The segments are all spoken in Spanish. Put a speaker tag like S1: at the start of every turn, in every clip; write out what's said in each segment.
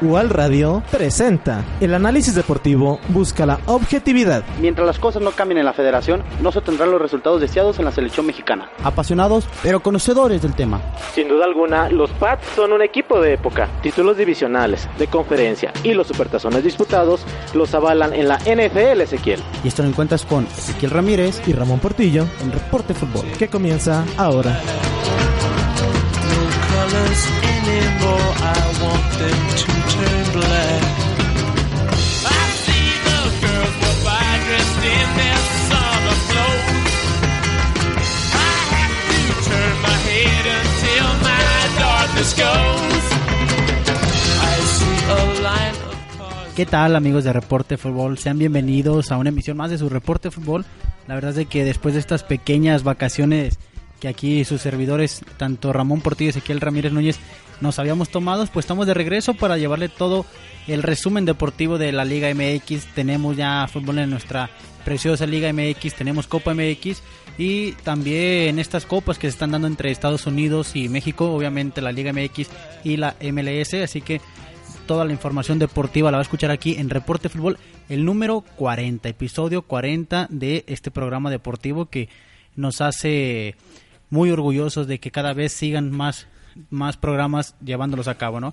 S1: UAL Radio presenta el análisis deportivo busca la objetividad.
S2: Mientras las cosas no cambien en la federación, no se tendrán los resultados deseados en la selección mexicana.
S3: Apasionados, pero conocedores del tema.
S4: Sin duda alguna, los Pats son un equipo de época. Títulos divisionales, de conferencia y los supertazones disputados los avalan en la NFL, Ezequiel.
S3: Y esto lo encuentras con Ezequiel Ramírez
S1: y Ramón Portillo en Reporte Fútbol, que comienza ahora.
S3: ¿Qué tal amigos de Reporte Fútbol? Sean bienvenidos a una emisión más de su Reporte Fútbol. La verdad es de que después de estas pequeñas vacaciones que aquí sus servidores, tanto Ramón Portillo y Ezequiel Ramírez Núñez, nos habíamos tomado, pues estamos de regreso para llevarle todo el resumen deportivo de la Liga MX. Tenemos ya fútbol en nuestra preciosa Liga MX, tenemos Copa MX y también estas copas que se están dando entre Estados Unidos y México, obviamente la Liga MX y la MLS, así que toda la información deportiva la va a escuchar aquí en Reporte Fútbol, el número 40, episodio 40 de este programa deportivo que nos hace muy orgullosos de que cada vez sigan más, más programas llevándolos a cabo, ¿no?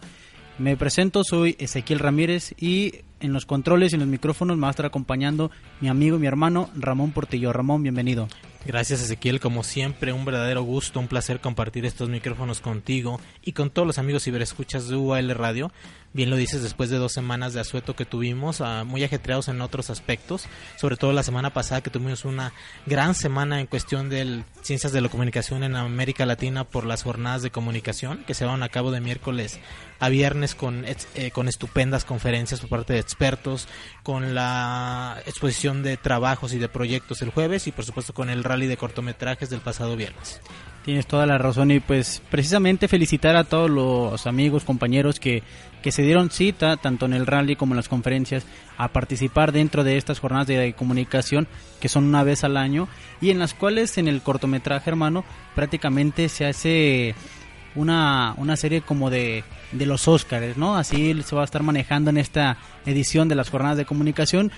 S3: Me presento, soy Ezequiel Ramírez y en los controles y en los micrófonos me va a estar acompañando mi amigo y mi hermano Ramón Portillo. Ramón, bienvenido.
S5: Gracias Ezequiel, como siempre, un verdadero gusto, un placer compartir estos micrófonos contigo y con todos los amigos ciberescuchas de UAL Radio. Bien lo dices, después de dos semanas de asueto que tuvimos, ah, muy ajetreados en otros aspectos, sobre todo la semana pasada que tuvimos una gran semana en cuestión de ciencias de la comunicación en América Latina por las jornadas de comunicación que se van a cabo de miércoles a viernes con, eh, con estupendas conferencias por parte de expertos, con la exposición de trabajos y de proyectos el jueves y por supuesto con el rally de cortometrajes del pasado viernes.
S3: Tienes toda la razón y pues precisamente felicitar a todos los amigos, compañeros que, que se dieron cita tanto en el rally como en las conferencias a participar dentro de estas jornadas de comunicación que son una vez al año y en las cuales en el cortometraje hermano prácticamente se hace una, una serie como de, de los Óscares, ¿no? Así se va a estar manejando en esta edición de las jornadas de comunicación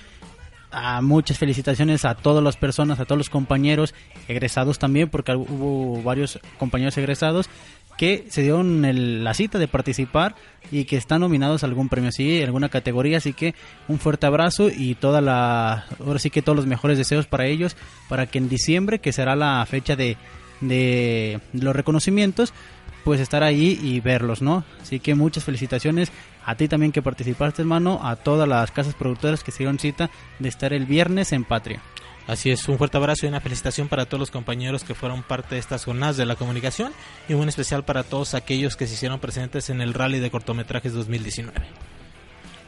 S3: muchas felicitaciones a todas las personas, a todos los compañeros egresados también, porque hubo varios compañeros egresados que se dieron la cita de participar y que están nominados a algún premio, sí, alguna categoría, así que un fuerte abrazo y toda la, ahora sí que todos los mejores deseos para ellos, para que en diciembre, que será la fecha de, de los reconocimientos, pues estar ahí y verlos, ¿no? Así que muchas felicitaciones a ti también que participaste, hermano, a todas las casas productoras que se dieron cita de estar el viernes en Patria.
S5: Así es, un fuerte abrazo y una felicitación para todos los compañeros que fueron parte de estas jornadas de la comunicación y un especial para todos aquellos que se hicieron presentes en el Rally de Cortometrajes 2019.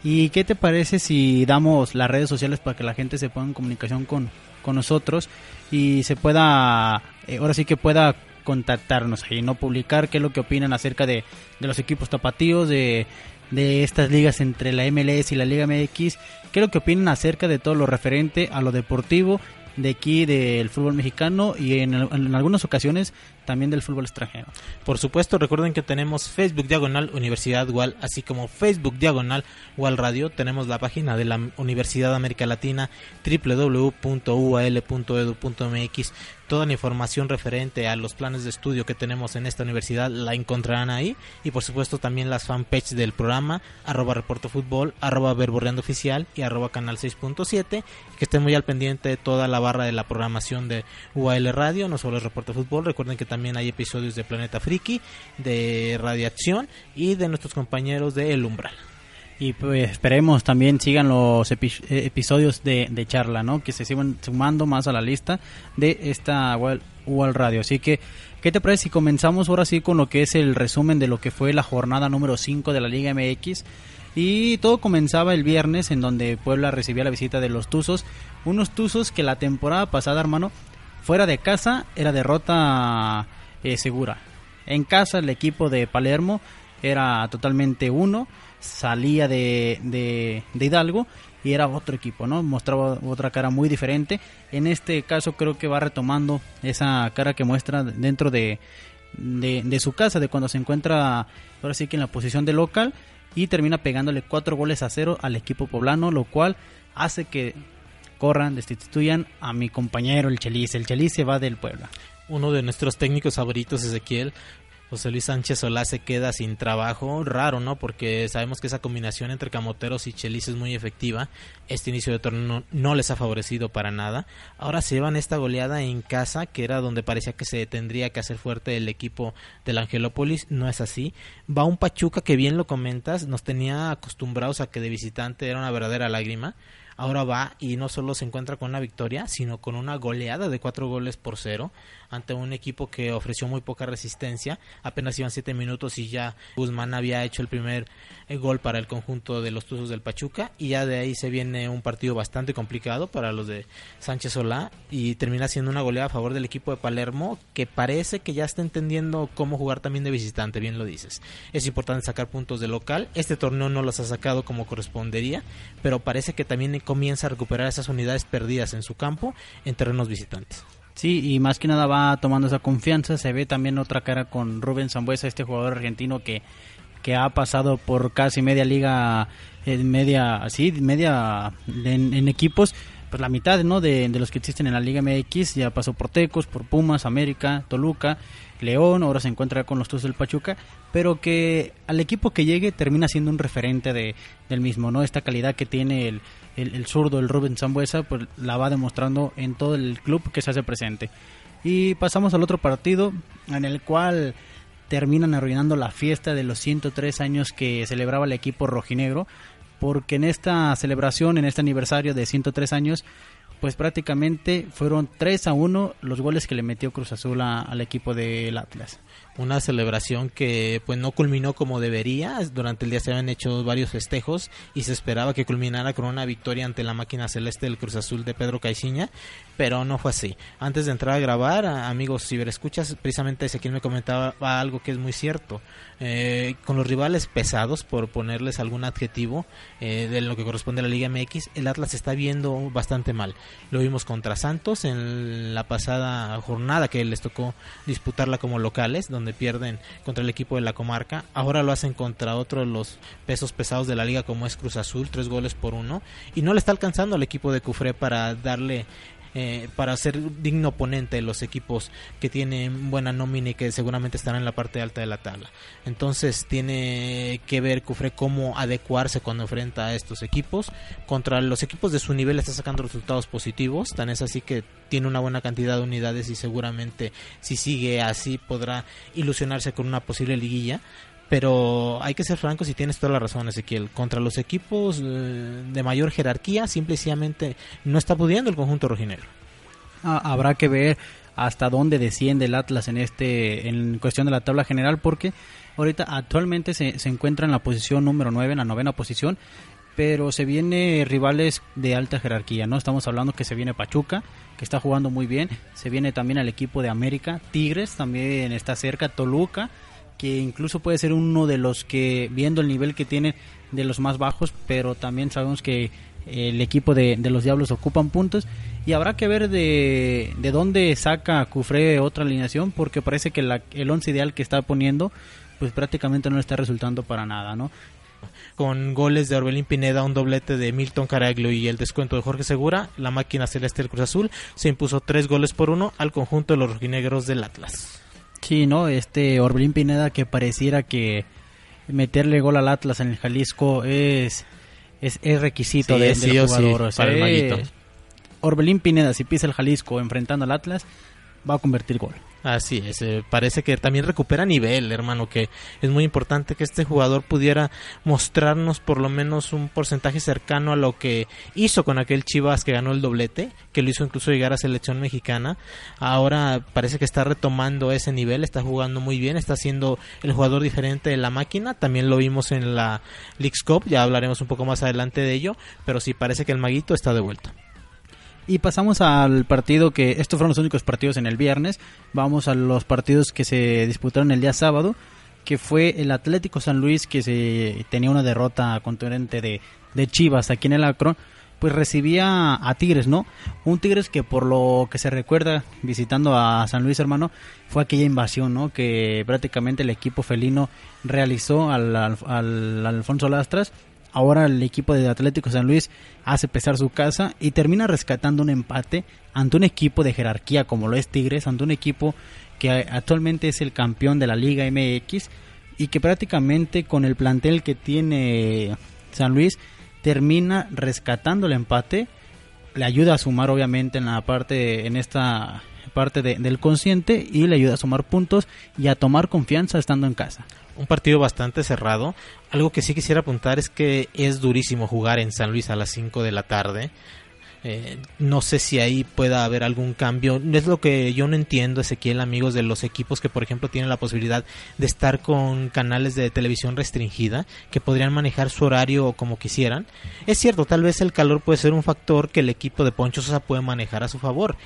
S3: ¿Y qué te parece si damos las redes sociales para que la gente se ponga en comunicación con, con nosotros y se pueda, eh, ahora sí que pueda contactarnos ahí, no publicar qué es lo que opinan acerca de, de los equipos tapatíos, de, de estas ligas entre la MLS y la Liga MX, qué es lo que opinan acerca de todo lo referente a lo deportivo de aquí del fútbol mexicano y en, en, algunas ocasiones también del fútbol extranjero.
S5: Por supuesto, recuerden que tenemos Facebook Diagonal Universidad UAL, así como Facebook Diagonal UAL Radio. Tenemos la página de la Universidad América Latina www.ual.edu.mx toda la información referente a los planes de estudio que tenemos en esta universidad la encontrarán ahí. Y por supuesto también las fanpages del programa arroba reporto fútbol arroba verborreando oficial y arroba canal 6.7 que estén muy al pendiente de toda la barra de la programación de UAL Radio no solo el reporte fútbol. Recuerden que también hay episodios de Planeta Friki de Radiación y de nuestros compañeros de El Umbral
S3: y pues esperemos también sigan los epi episodios de, de, charla, ¿no? Que se sigan sumando más a la lista de esta UAL Radio. Así que, ¿qué te parece si comenzamos ahora sí con lo que es el resumen de lo que fue la jornada número 5 de la Liga MX? Y todo comenzaba el viernes en donde Puebla recibía la visita de los Tuzos. Unos Tuzos que la temporada pasada, hermano, fuera de casa era derrota eh, segura. En casa el equipo de Palermo era totalmente uno salía de, de, Hidalgo y era otro equipo, ¿no? Mostraba otra cara muy diferente. En este caso creo que va retomando esa cara que muestra dentro de, de, de su casa, de cuando se encuentra ahora sí que en la posición de local y termina pegándole cuatro goles a cero al equipo poblano, lo cual hace que corran, destituyan a mi compañero el Chelis. El Chelis se va del Puebla.
S5: Uno de nuestros técnicos favoritos, Ezequiel, José Luis Sánchez Solá se queda sin trabajo, raro, ¿no? Porque sabemos que esa combinación entre Camoteros y Chelis es muy efectiva. Este inicio de torneo no, les ha favorecido para nada. Ahora se llevan esta goleada en casa, que era donde parecía que se tendría que hacer fuerte el equipo del Angelópolis. No es así. Va un Pachuca que bien lo comentas, nos tenía acostumbrados a que de visitante era una verdadera lágrima ahora va y no solo se encuentra con una victoria, sino con una goleada de cuatro goles por cero ante un equipo que ofreció muy poca resistencia. Apenas iban siete minutos y ya Guzmán había hecho el primer eh, gol para el conjunto de los Tuzos del Pachuca y ya de ahí se viene un partido bastante complicado para los de Sánchez Solá y termina siendo una goleada a favor del equipo de Palermo que parece que ya está entendiendo cómo jugar también de visitante, bien lo dices. Es importante sacar puntos de local. Este torneo no los ha sacado como correspondería, pero parece que también comienza a recuperar esas unidades perdidas en su campo en terrenos visitantes.
S3: Sí, y más que nada va tomando esa confianza. Se ve también otra cara con Rubén Zambuesa, este jugador argentino que, que ha pasado por casi media liga, en eh, media, así, media en, equipos, pues la mitad ¿no? De, de, los que existen en la Liga MX. Ya pasó por Tecos, por Pumas, América, Toluca, León, ahora se encuentra con los Tuzos del Pachuca, pero que al equipo que llegue termina siendo un referente de, del mismo, ¿no? Esta calidad que tiene el, el, zurdo, el Rubén Zambuesa, pues la va demostrando en todo el club que se hace presente. Y pasamos al otro partido, en el cual terminan arruinando la fiesta de los 103 años que celebraba el equipo rojinegro, porque en esta celebración, en este aniversario de 103 años, pues prácticamente fueron 3 a 1 los goles que le metió Cruz Azul al equipo del Atlas
S5: una celebración que pues no culminó como debería. Durante el día se habían hecho varios festejos y se esperaba que culminara con una victoria ante la máquina celeste del Cruz Azul de Pedro Caixinha, pero no fue así. Antes de entrar a grabar, amigos ciberescuchas, precisamente Ezequiel me comentaba algo que es muy cierto. Eh, con los rivales pesados, por ponerles algún adjetivo eh, de lo que corresponde a la Liga MX, el Atlas está viendo bastante mal. Lo vimos contra Santos en la pasada jornada que les tocó disputarla como locales, donde pierden contra el equipo de la comarca. Ahora lo hacen contra otro de los pesos pesados de la liga como es Cruz Azul, tres goles por uno. Y no le está alcanzando al equipo de Cufré para darle eh, para ser digno oponente de los equipos que tienen buena nómina y que seguramente estarán en la parte alta de la tabla. Entonces tiene que ver Cufre cómo adecuarse cuando enfrenta a estos equipos. Contra los equipos de su nivel está sacando resultados positivos, tan es así que tiene una buena cantidad de unidades y seguramente si sigue así podrá ilusionarse con una posible liguilla pero hay que ser francos y tienes toda la razón, Ezequiel. Contra los equipos eh, de mayor jerarquía, simplemente no está pudiendo el conjunto rojinegro.
S3: Ah, habrá que ver hasta dónde desciende el Atlas en este en cuestión de la tabla general, porque ahorita actualmente se, se encuentra en la posición número 9, en la novena posición, pero se viene rivales de alta jerarquía, ¿no? Estamos hablando que se viene Pachuca, que está jugando muy bien, se viene también al equipo de América, Tigres también está cerca, Toluca, que incluso puede ser uno de los que, viendo el nivel que tiene, de los más bajos, pero también sabemos que el equipo de, los Diablos ocupan puntos y habrá que ver de, de dónde saca Cufré otra alineación porque parece que la, el once ideal que está poniendo pues prácticamente no está resultando para nada, ¿no?
S5: Con goles de Orbelín Pineda, un doblete de Milton Caraglio y el descuento de Jorge Segura, la máquina celeste del Cruz Azul se impuso tres goles por uno al conjunto de los rojinegros del Atlas.
S3: Sí, ¿no? Este Orbelín Pineda que pareciera que meterle gol al Atlas en el Jalisco es es, requisito de, del jugador. para el Orbelín Pineda, si pisa el Jalisco enfrentando al Atlas, va a convertir gol.
S5: Así es, eh, parece que también recupera nivel, hermano, que es muy importante que este jugador pudiera mostrarnos por lo menos un porcentaje cercano a lo que hizo con aquel Chivas que ganó el doblete, que lo hizo incluso llegar a selección mexicana. Ahora parece que está retomando ese nivel, está jugando muy bien, está siendo el jugador diferente de la máquina, también lo vimos en la Leagues Cup, ya hablaremos un poco más adelante de ello, pero sí parece que el maguito está de vuelta.
S3: Y pasamos al partido que, estos fueron los únicos partidos en el viernes, vamos a los partidos que se disputaron el día sábado, que fue el Atlético San Luis que se tenía una derrota contundente de, de Chivas aquí en el Acro, pues recibía a Tigres, ¿no? Un Tigres que por lo que se recuerda visitando a San Luis, hermano, fue aquella invasión, ¿no? Que prácticamente el equipo felino realizó al, al, Alfonso Lastras. Ahora el equipo de Atlético San Luis hace pesar su casa y termina rescatando un empate ante un equipo de jerarquía como lo es Tigres, ante un equipo que actualmente es el campeón de la Liga MX y que prácticamente con el plantel que tiene San Luis termina rescatando el empate, le ayuda a sumar obviamente en la parte, en esta parte del consciente y le ayuda a sumar puntos y a tomar confianza estando en casa.
S5: Un partido bastante cerrado. Algo que sí quisiera apuntar es que es durísimo jugar en San Luis a las 5 de la tarde. Eh, no sé si ahí pueda haber algún cambio. Es lo que yo no entiendo, Ezequiel, amigos de los equipos que, por ejemplo, tienen la posibilidad de estar con canales de televisión restringida, que podrían manejar su horario como quisieran. Es cierto, tal vez el calor puede ser un factor que el equipo de Poncho Sosa puede manejar a su favor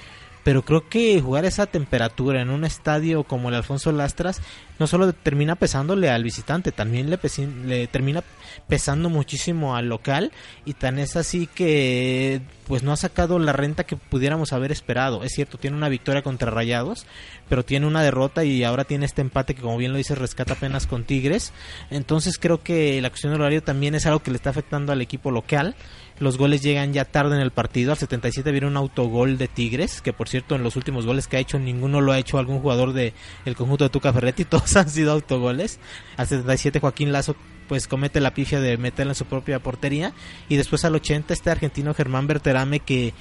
S5: pero creo que jugar esa temperatura en un estadio como el Alfonso Lastras no solo termina pesándole al visitante, también le, le termina pesando muchísimo al local y tan es así que pues no ha sacado la renta que pudiéramos haber esperado. Es cierto, tiene una victoria contra Rayados, pero tiene una derrota y ahora tiene este empate que como bien lo dice rescata apenas con Tigres. Entonces creo que la cuestión del horario también es algo que le está afectando al equipo local. Los goles llegan ya tarde en el partido. Al 77 viene un autogol de Tigres, que por cierto en los últimos goles que ha hecho ninguno lo ha hecho algún jugador del el conjunto de Tuca Ferretti, todos han sido autogoles. Al 77 Joaquín Lazo pues comete la pifia de meterla en su propia portería y después al 80 este argentino Germán Berterame que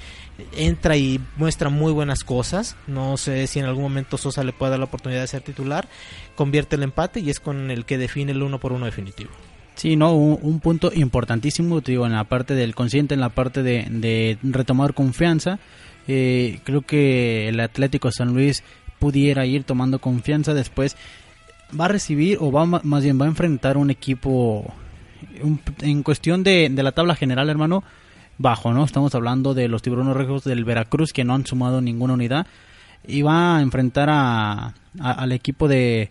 S5: entra y muestra muy buenas cosas no sé si en algún momento Sosa le puede dar la oportunidad de ser titular convierte el empate y es con el que define el uno por uno definitivo
S3: Sí, no, un, punto importantísimo, digo, en la parte del consciente, en la parte de, retomar confianza. Eh, creo que el Atlético San Luis pudiera ir tomando confianza después va a recibir o va más bien va a enfrentar un equipo en cuestión de, la tabla general, hermano, bajo, ¿no? Estamos hablando de los tiburones rojos del Veracruz que no han sumado ninguna unidad y va a enfrentar a, al equipo de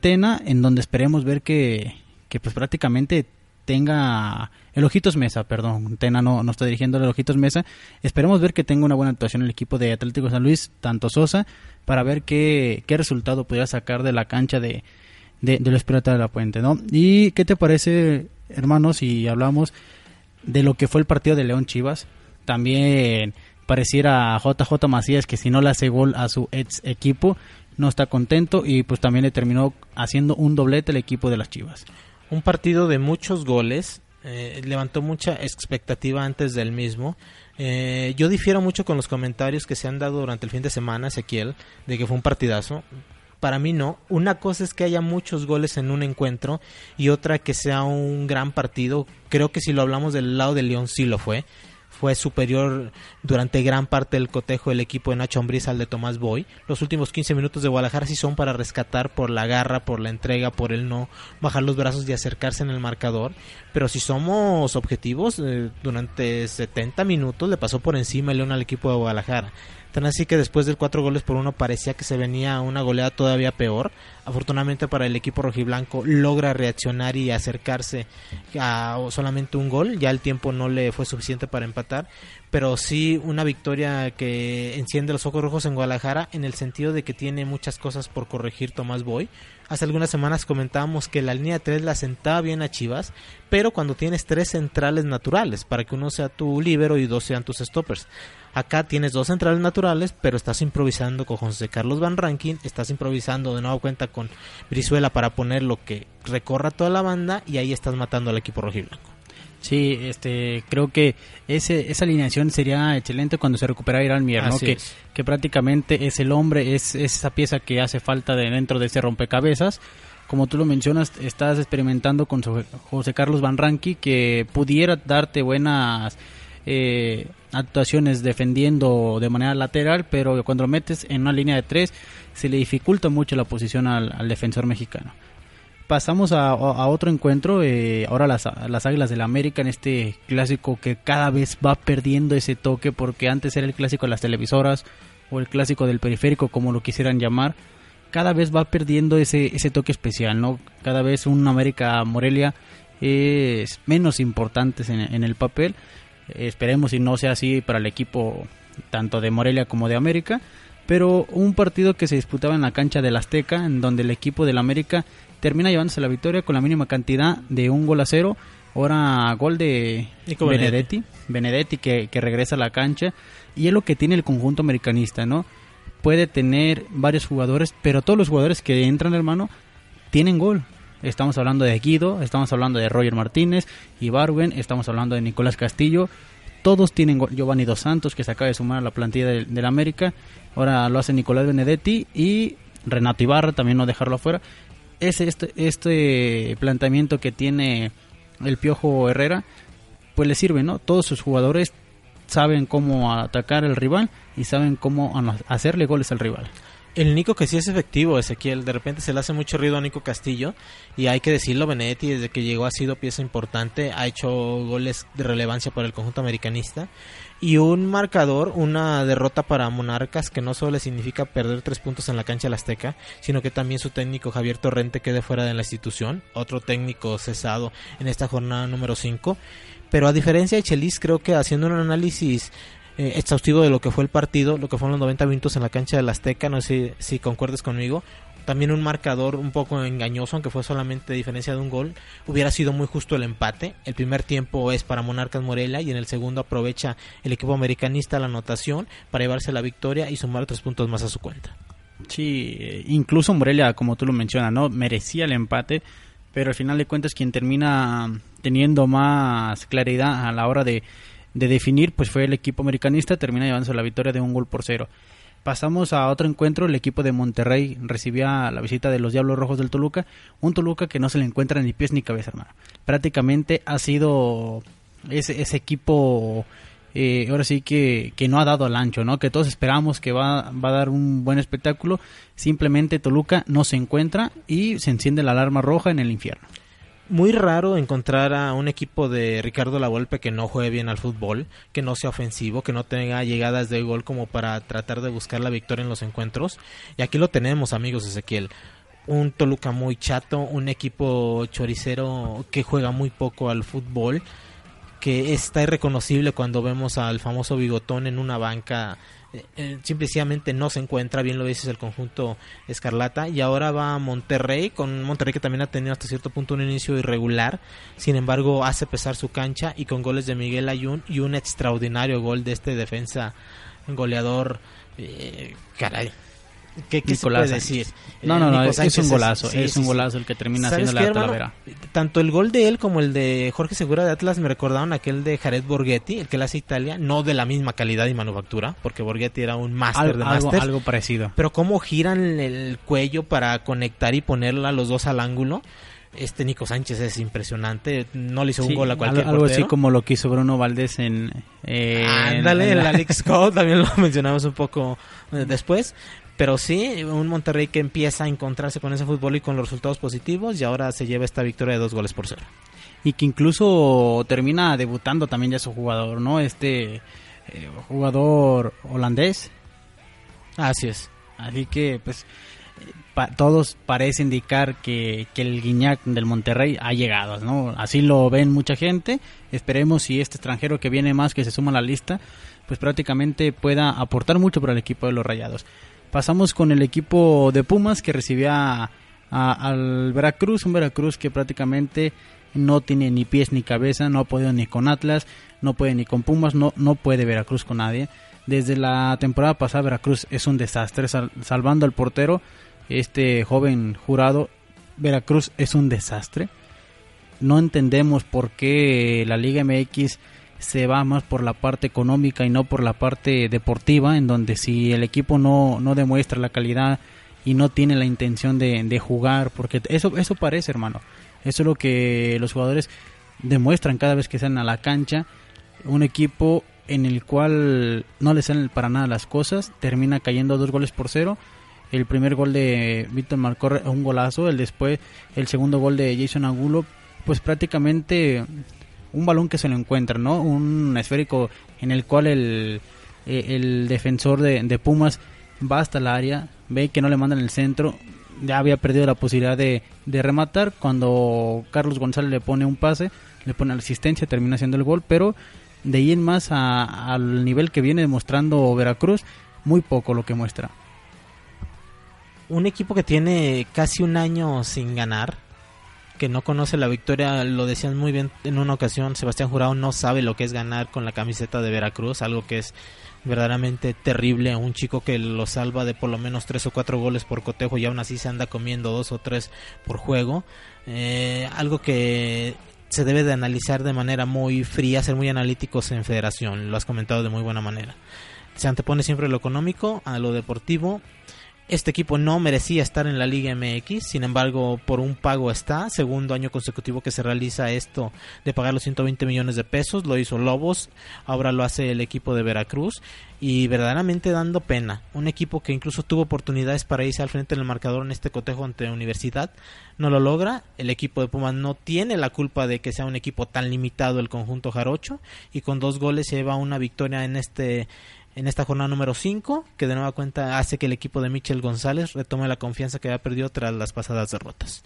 S3: Tena en donde esperemos ver que, que pues prácticamente tenga el Ojitos Mesa, perdón, Tena no, no está dirigiendo el Ojitos Mesa. Esperemos ver que tenga una buena actuación el equipo de Atlético San Luis, tanto Sosa, para ver qué, qué resultado pudiera sacar de la cancha de, de, de los Piratas de la Puente, ¿no? ¿Y qué te parece, hermanos, si hablamos de lo que fue el partido de León Chivas? También pareciera a JJ Macías que si no le hace gol a su ex equipo, no está contento y pues también le terminó haciendo un doblete el equipo de las Chivas
S5: un partido de muchos goles, eh, levantó mucha expectativa antes del mismo. Eh, yo difiero mucho con los comentarios que se han dado durante el fin de semana, Ezequiel, de que fue un partidazo. Para mí no. Una cosa es que haya muchos goles en un encuentro y otra que sea un gran partido. Creo que si lo hablamos del lado de León sí lo fue fue superior durante gran parte del cotejo del equipo de Nacho Ambriz al de Tomás Boy. Los últimos 15 minutos de Guadalajara sí son para rescatar por la garra, por la entrega, por el no bajar los brazos y acercarse en el marcador. Pero si somos objetivos, eh, durante 70 minutos le pasó por encima el León al equipo de Guadalajara. Tan así que después del cuatro goles por uno parecía que se venía una goleada todavía peor. Afortunadamente para el equipo rojiblanco logra reaccionar y acercarse a solamente un gol. Ya el tiempo no le fue suficiente para empatar. Pero sí una victoria que enciende los ojos rojos en Guadalajara en el sentido de que tiene muchas cosas por corregir Tomás Boy. Hace algunas semanas comentábamos que la línea 3 la sentaba bien a Chivas, pero cuando tienes tres centrales naturales, para que uno sea tu líbero y dos sean tus stoppers. Acá tienes dos centrales naturales, pero estás improvisando con José Carlos Van Rankin, estás improvisando de nuevo cuenta con Brizuela para poner lo que recorra toda la banda y ahí estás matando al equipo rojiblanco.
S3: Sí, este, creo que ese, esa alineación sería excelente cuando se recupera Irán Mier, ¿no? Que, que, prácticamente es el hombre, es, esa pieza que hace falta de dentro de ese rompecabezas. Como tú lo mencionas, estás experimentando con José Carlos Van Ranqui que pudiera darte buenas eh, actuaciones defendiendo de manera lateral, pero cuando lo metes en una línea de tres se le dificulta mucho la posición al, defensor mexicano. Pasamos a, otro encuentro, eh, ahora las, las Águilas del América en este clásico que cada vez va perdiendo ese toque porque antes era el clásico de las televisoras o el clásico del periférico como lo quisieran llamar, cada vez va perdiendo ese, ese toque especial, ¿no? Cada vez un América Morelia es menos importante en, el papel Esperemos y no sea así para el equipo tanto de Morelia como de América. Pero un partido que se disputaba en la cancha del Azteca, en donde el equipo del América termina llevándose la victoria con la mínima cantidad de un gol a cero. Ahora gol de
S5: Nico
S3: Benedetti, Benedetti que, que regresa a la cancha. Y es lo que tiene el conjunto americanista, ¿no? Puede tener varios jugadores, pero todos los jugadores que entran, hermano, tienen gol. Estamos hablando de Guido, estamos hablando de Roger Martínez, Ibarwen, estamos hablando de Nicolás Castillo. Todos tienen gol. Giovanni Dos Santos, que se acaba de sumar a la plantilla del, del América. Ahora lo hace Nicolás Benedetti y Renato Ibarra, también no dejarlo afuera. Ese, este, este planteamiento que tiene el Piojo Herrera, pues le sirve, ¿no? Todos sus jugadores saben cómo atacar al rival y saben cómo hacerle goles al rival.
S5: El Nico que sí es efectivo, Ezequiel. De repente se le hace mucho ruido a Nico Castillo. Y hay que decirlo, Benedetti desde que llegó ha sido pieza importante. Ha hecho goles de relevancia para el conjunto americanista. Y un marcador, una derrota para Monarcas que no solo le significa perder tres puntos en la cancha del Azteca, sino que también su técnico Javier Torrente quede fuera de la institución. Otro técnico cesado en esta jornada número 5. Pero a diferencia de Chelis, creo que haciendo un análisis eh, exhaustivo de lo que fue el partido, lo que fueron los 90 minutos en la cancha del Azteca, no sé si, si concuerdes conmigo. También un marcador un poco engañoso, aunque fue solamente diferencia de un gol. Hubiera sido muy justo el empate. El primer tiempo es para Monarcas Morelia y en el segundo aprovecha el equipo americanista la anotación para llevarse la victoria y sumar tres puntos más a su cuenta.
S3: Sí, eh, incluso Morelia, como tú lo mencionas, ¿no? Merecía el empate, pero al final de cuentas quien termina teniendo más claridad a la hora de, de definir, pues fue el equipo americanista, termina llevándose la victoria de un gol por cero. Pasamos a otro encuentro, el equipo de Monterrey recibía la visita de los Diablos Rojos del Toluca, un Toluca que no se le encuentra ni pies ni cabeza, hermano. Prácticamente ha sido ese, ese equipo eh, ahora sí que, que no ha dado al ancho, ¿no? Que todos esperamos que va, va a dar un buen espectáculo. Simplemente Toluca no se encuentra y se enciende la alarma roja en el infierno.
S5: Muy raro encontrar a un equipo de Ricardo Lavolpe que no juegue bien al fútbol, que no sea ofensivo, que no tenga llegadas de gol como para tratar de buscar la victoria en los encuentros. Y aquí lo tenemos, amigos Ezequiel. Un Toluca muy chato, un equipo choricero que juega muy poco al fútbol, que está irreconocible cuando vemos al famoso bigotón en una banca eh, eh, simplemente no se encuentra, bien lo dices el conjunto Escarlata, y ahora va a Monterrey, con Monterrey que también ha tenido hasta cierto punto un inicio irregular, sin embargo hace pesar su cancha y con goles de Miguel Ayun y un extraordinario gol de este defensa goleador, eh, caray. ¿Qué, qué se
S3: Nicolás
S5: puede
S3: Sánchez.
S5: decir?
S3: No,
S5: Eh,
S3: no, no,
S5: Nico
S3: es, un golazo,
S5: sí,
S3: es un golazo el que termina
S5: ¿Sabes
S3: haciendo la talavera.
S5: Tanto el gol de él como el de Jorge Segura de Atlas me recordaron aquel de Jared Borghetti, el que le hace Italia, no de la misma calidad y manufactura, porque Borghetti era un máster de
S3: algo, algo parecido.
S5: Pero cómo giran el cuello para conectar y ponerla los dos al ángulo. Este Nico Sánchez es impresionante. No le hizo
S3: Sí,
S5: un gol a cualquier
S3: algo, algo así
S5: portero.
S3: como lo que hizo Bruno Valdés en... eh,
S5: Ándale,
S3: en
S5: el
S3: la-
S5: Alex Cole también lo mencionamos un poco eh, después. Pero sí, un Monterrey que empieza a encontrarse con ese fútbol y con los resultados positivos y ahora se lleva esta victoria de dos goles por cero.
S3: y que incluso termina debutando también ya su jugador, ¿no? Este eh, jugador holandés.
S5: Así es.
S3: Así que, pues, pa- todos parece indicar que, que el Guiñac del Monterrey ha llegado, ¿no? Así lo ven mucha gente. Esperemos si este extranjero que viene más, que se suma a la lista, pues prácticamente pueda aportar mucho para el equipo de los Rayados. Pasamos con el equipo de Pumas que recibía al Veracruz, un Veracruz que prácticamente no tiene ni pies ni cabeza, no ha podido ni con Atlas, no puede ni con Pumas, no, no puede Veracruz con nadie. Desde la temporada pasada Veracruz es un desastre, sal- salvando al portero, este joven jurado, Veracruz es un desastre. No entendemos por qué la Liga MX se va más por la parte económica y no por la parte deportiva, en donde si el equipo no, no demuestra la calidad y no tiene la intención de, de jugar, porque eso, eso parece, hermano. Eso es lo que los jugadores demuestran cada vez que salen a la cancha. Un equipo en el cual no le salen para nada las cosas, termina cayendo dos goles por cero. El primer gol de Víctor marcó re- un golazo, el después el segundo gol de Jason Angulo, pues prácticamente un balón que se lo encuentra, ¿no? Un esférico en el cual el, eh, el defensor de, de Pumas va hasta el área, ve que no le mandan el centro, ya había perdido la posibilidad de, de rematar cuando Carlos González le pone un pase, le pone asistencia, termina haciendo el gol, pero De ahí en más al nivel que viene demostrando Veracruz, muy poco lo que muestra.
S5: Un equipo que tiene casi un año sin ganar, que no conoce la victoria, lo decían muy bien en una ocasión, Sebastián Jurado no sabe lo que es ganar con la camiseta de Veracruz, algo que es verdaderamente terrible. Un chico que lo salva de por lo menos tres o cuatro goles por cotejo y aún así se anda comiendo dos o tres por juego. Eh, algo que se debe de analizar de manera muy fría, ser muy analíticos en federación. Lo has comentado de muy buena manera. Se antepone siempre lo económico a lo deportivo este equipo no merecía estar en la Liga MX, sin embargo, por un pago está. Segundo año consecutivo que se realiza esto de pagar los 120 millones de pesos. Lo hizo Lobos, ahora lo hace el equipo de Veracruz. Y verdaderamente dando pena. Un equipo que incluso tuvo oportunidades para irse al frente del marcador en este cotejo ante Universidad. No lo logra. El equipo de Pumas no tiene la culpa de que sea un equipo tan limitado el conjunto jarocho. Y con dos goles lleva una victoria en este en esta jornada número 5, que de nueva cuenta hace que el equipo de Michel González retome la confianza que había perdido tras las pasadas derrotas.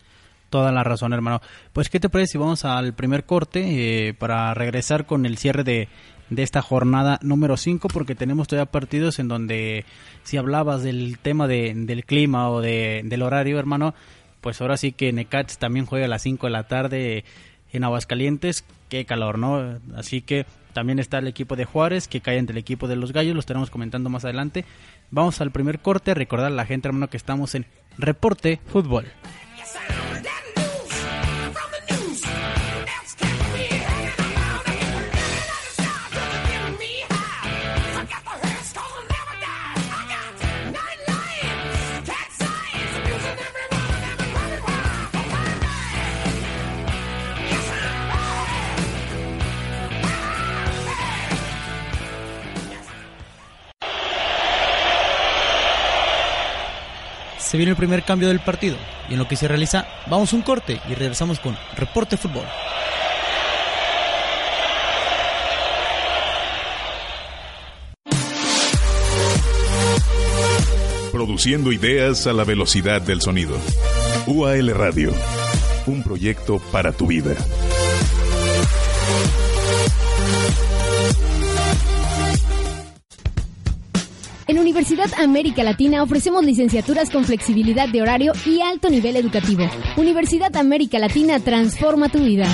S3: Toda la razón, hermano. Pues, ¿qué te parece si vamos al primer corte eh, para regresar con el cierre de, de esta jornada número 5? Porque tenemos todavía partidos en donde, si hablabas del tema de, del clima o de, del horario, hermano, pues ahora sí que Necats también juega a las 5 de la tarde en Aguascalientes. Qué calor, ¿no? Así que también está el equipo de Juárez, que cae entre el equipo de los Gallos, lo estaremos comentando más adelante. Vamos al primer corte, recordar a la gente, hermano, que estamos en Reporte Fútbol. Se viene el primer cambio del partido y en lo que se realiza vamos un corte y regresamos con Reporte Fútbol.
S6: Produciendo ideas a la velocidad del sonido. UAL Radio, un proyecto para tu vida.
S7: Universidad América Latina ofrecemos licenciaturas con flexibilidad de horario y alto nivel educativo. Universidad América Latina transforma tu vida.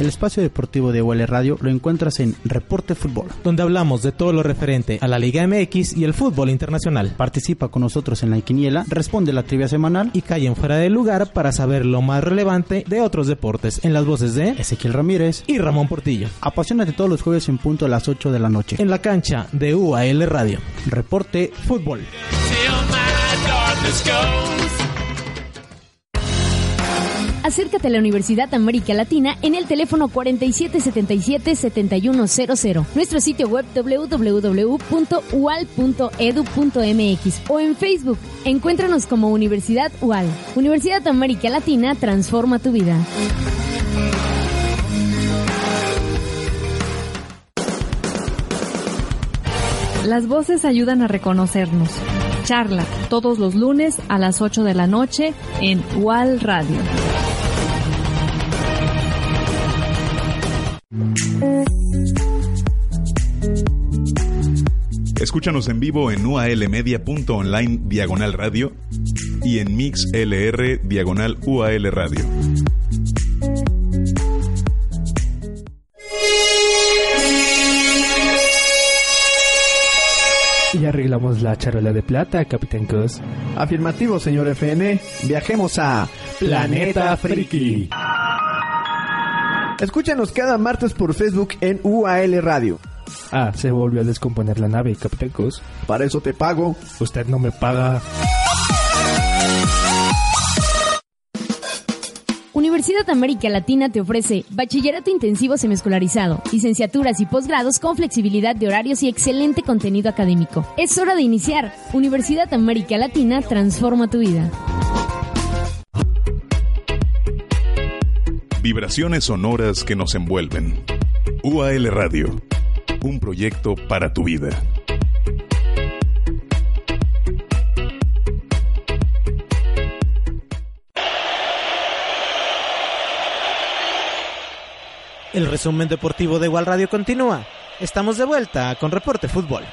S3: El espacio deportivo de UL Radio lo encuentras en Reporte Fútbol,
S5: donde hablamos de todo lo referente a la Liga MX y el fútbol internacional.
S3: Participa con nosotros en la quiniela, responde la trivia semanal
S5: y en fuera de lugar para saber lo más relevante de otros deportes en las voces de
S3: Ezequiel Ramírez
S5: y Ramón Portillo.
S3: Apasionate todos los jueves en punto a las 8 de la noche
S5: en la cancha de UAL Radio.
S3: Reporte Fútbol.
S7: Acércate a la Universidad América Latina en el teléfono 4777-7100, nuestro sitio web www.ual.edu.mx o en Facebook. Encuéntranos como Universidad UAL. Universidad América Latina transforma tu vida.
S8: Las voces ayudan a reconocernos. Charla todos los lunes a las 8 de la noche en UAL Radio.
S6: Escúchanos en vivo en ualmedia.online diagonal radio y en mixlr diagonal ual radio.
S9: Y arreglamos la charola de plata, Capitán Cos.
S10: Afirmativo, señor FN. Viajemos a Planeta Friki. Escúchanos cada martes por Facebook en UAL Radio.
S9: Ah, se volvió a descomponer la nave, Capitán Cos.
S10: Para eso te pago.
S9: Usted no me paga.
S7: Universidad América Latina te ofrece bachillerato intensivo semiescolarizado, licenciaturas y posgrados con flexibilidad de horarios y excelente contenido académico. Es hora de iniciar. Universidad América Latina transforma tu vida.
S6: Vibraciones sonoras que nos envuelven. UAL Radio, un proyecto para tu vida.
S5: El resumen deportivo de Igual Radio continúa. Estamos de vuelta con Reporte Fútbol.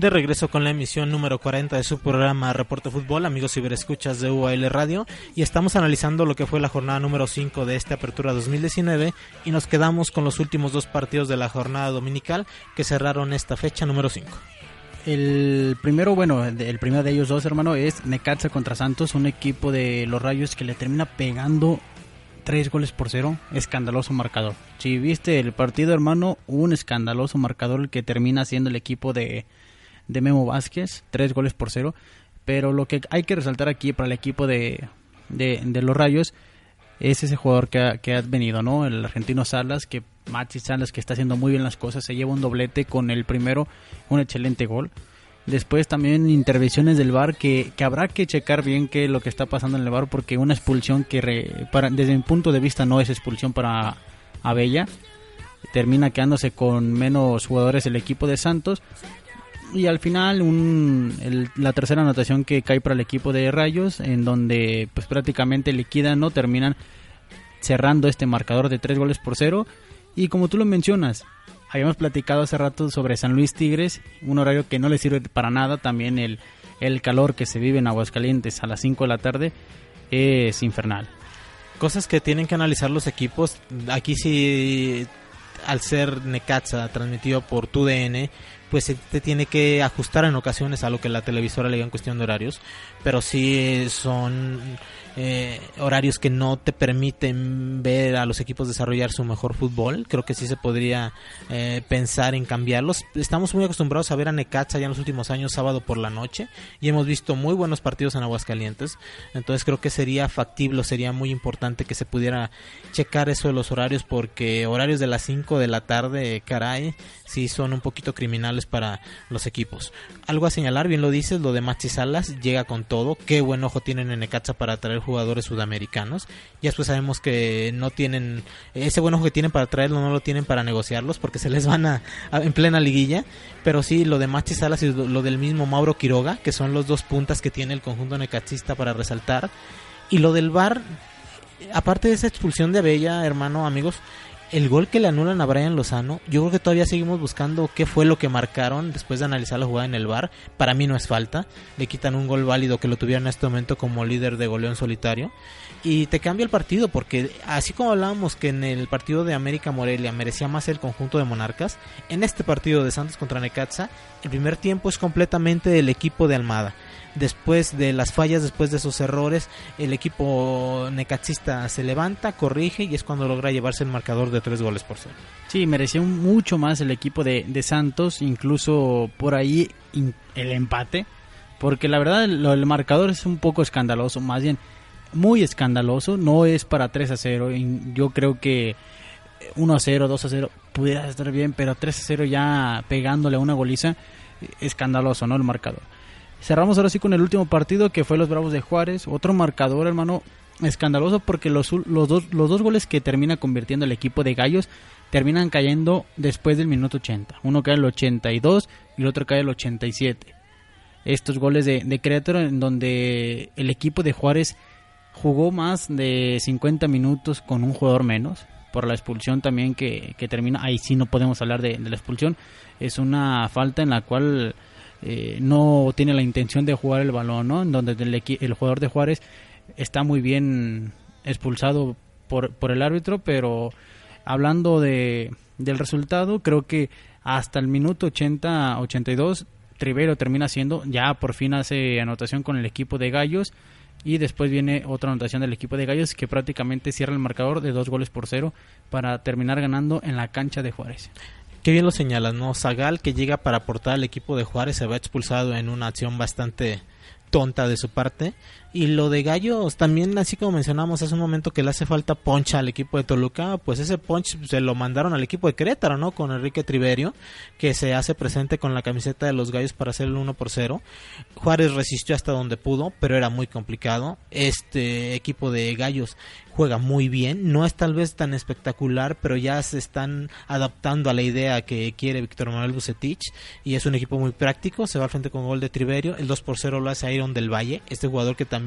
S5: De regreso con la emisión número 40 de su programa Reporte Fútbol, amigos ciberescuchas de UAL Radio, y estamos analizando lo que fue la jornada número 5 de esta apertura 2019 y nos quedamos con los últimos dos partidos de la jornada dominical que cerraron esta fecha número 5.
S3: El primero, bueno, el primero de ellos dos, hermano, es Necaxa contra Santos, un equipo de los Rayos que le termina pegando tres goles por cero, escandaloso marcador. Si viste el partido, hermano, un escandaloso marcador que termina siendo el equipo de, de Memo Vázquez, tres goles por cero. Pero lo que hay que resaltar aquí para el equipo de, de, los Rayos es ese jugador que ha, que ha, venido, ¿no? El argentino Salas, que Maxi Salas, que está haciendo muy bien las cosas, se lleva un doblete con el primero, un excelente gol. Después también intervenciones del VAR que, que habrá que checar bien qué es lo que está pasando en el VAR porque una expulsión que para, desde mi punto de vista no es expulsión para Abella. Termina quedándose con menos jugadores el equipo de Santos y al final la tercera anotación que cae para el equipo de Rayos, en donde pues prácticamente liquidan, no terminan cerrando este marcador de tres goles por cero. Y como tú lo mencionas, habíamos platicado hace rato sobre San Luis Tigres, un horario que no le sirve para nada, también el, el calor que se vive en Aguascalientes a las 5 de la tarde es infernal.
S5: Cosas que tienen que analizar los equipos, aquí sí al ser Necaxa transmitido por TUDN, pues te tiene que ajustar en ocasiones a lo que la televisora le diga en cuestión de horarios, pero sí son eh, horarios que no te permiten ver a los equipos desarrollar su mejor fútbol. Creo que sí se podría eh, pensar en cambiarlos. Estamos muy acostumbrados a ver a Necaxa ya en los últimos años sábado por la noche y hemos visto muy buenos partidos en Aguascalientes. Entonces creo que sería factible, sería muy importante que se pudiera checar eso de los horarios porque horarios de las 5 de la tarde, caray, sí son un poquito criminales para los equipos. Algo a señalar, bien lo dices, lo de Maxi Salas llega con todo. Qué buen ojo tienen en Necaxa para traer jugadores sudamericanos. Y después sabemos que no tienen ese buen ojo que tienen para traerlo, no lo tienen para negociarlos porque se les van a, en plena liguilla. Pero sí, lo de Machi Salas y lo, del mismo Mauro Quiroga, que son los dos puntas que tiene el conjunto necachista para resaltar. Y lo del VAR, aparte de esa expulsión de Abella, hermano, amigos, el gol que le anulan a Brian Lozano, yo creo que todavía seguimos buscando qué fue lo que marcaron después de analizar la jugada en el bar. Para mí no es falta. Le quitan un gol válido que lo tuvieron en este momento como líder de goleón solitario. Y te cambia el partido porque así como hablábamos que en el partido de América Morelia merecía más el conjunto de Monarcas, en este partido de Santos contra Necaxa, el primer tiempo es completamente del equipo de Almada después de las fallas, después de esos errores, el equipo necaxista se levanta, corrige y es cuando logra llevarse el marcador de tres goles por cero.
S3: Sí, mereció mucho más el equipo de, de Santos, incluso por ahí el empate, porque la verdad el marcador es un poco escandaloso, más bien muy escandaloso, no es para 3 a 0, yo creo que 1 a 0, 2 a 0 pudiera estar bien, pero 3 a 0 ya pegándole a una goliza, escandaloso, ¿no? El marcador. Cerramos ahora sí con el último partido que fue los Bravos de Juárez. Otro marcador, hermano, escandaloso porque los, los, dos, los dos goles que termina convirtiendo el equipo de Gallos terminan cayendo después del minuto 80. Uno cae el 82 y el otro cae el 87. Estos goles de, de Querétaro en donde el equipo de Juárez jugó más de 50 minutos con un jugador menos por la expulsión también que, que termina. Ahí sí no podemos hablar de, de la expulsión. Es una falta en la cual eh, no tiene la intención de jugar el balón, ¿no? En donde el, el jugador de Juárez está muy bien expulsado por, por el árbitro, pero hablando de, del resultado, creo que hasta el minuto 80-82 Trivero termina siendo, ya por fin hace anotación con el equipo de Gallos y después viene otra anotación del equipo de Gallos que prácticamente cierra el marcador de dos goles por cero para terminar ganando en la cancha de Juárez.
S5: Qué bien lo señalas, ¿no? Zagal que llega para aportar al equipo de Juárez se va expulsado en una acción bastante tonta de su parte. Y lo de Gallos, también así como mencionamos hace un momento que le hace falta poncha al equipo de Toluca, pues ese punch se lo mandaron al equipo de Querétaro, ¿no? Con Enrique Triverio, que se hace presente con la camiseta de los Gallos para hacer el 1 por 0. Juárez resistió hasta donde pudo, pero era muy complicado. Este equipo de Gallos juega muy bien, no es tal vez tan espectacular, pero ya se están adaptando a la idea que quiere Víctor Manuel Bucetich y es un equipo muy práctico, se va al frente con gol de Triverio, el 2 por 0 lo hace Iron del Valle, este jugador que también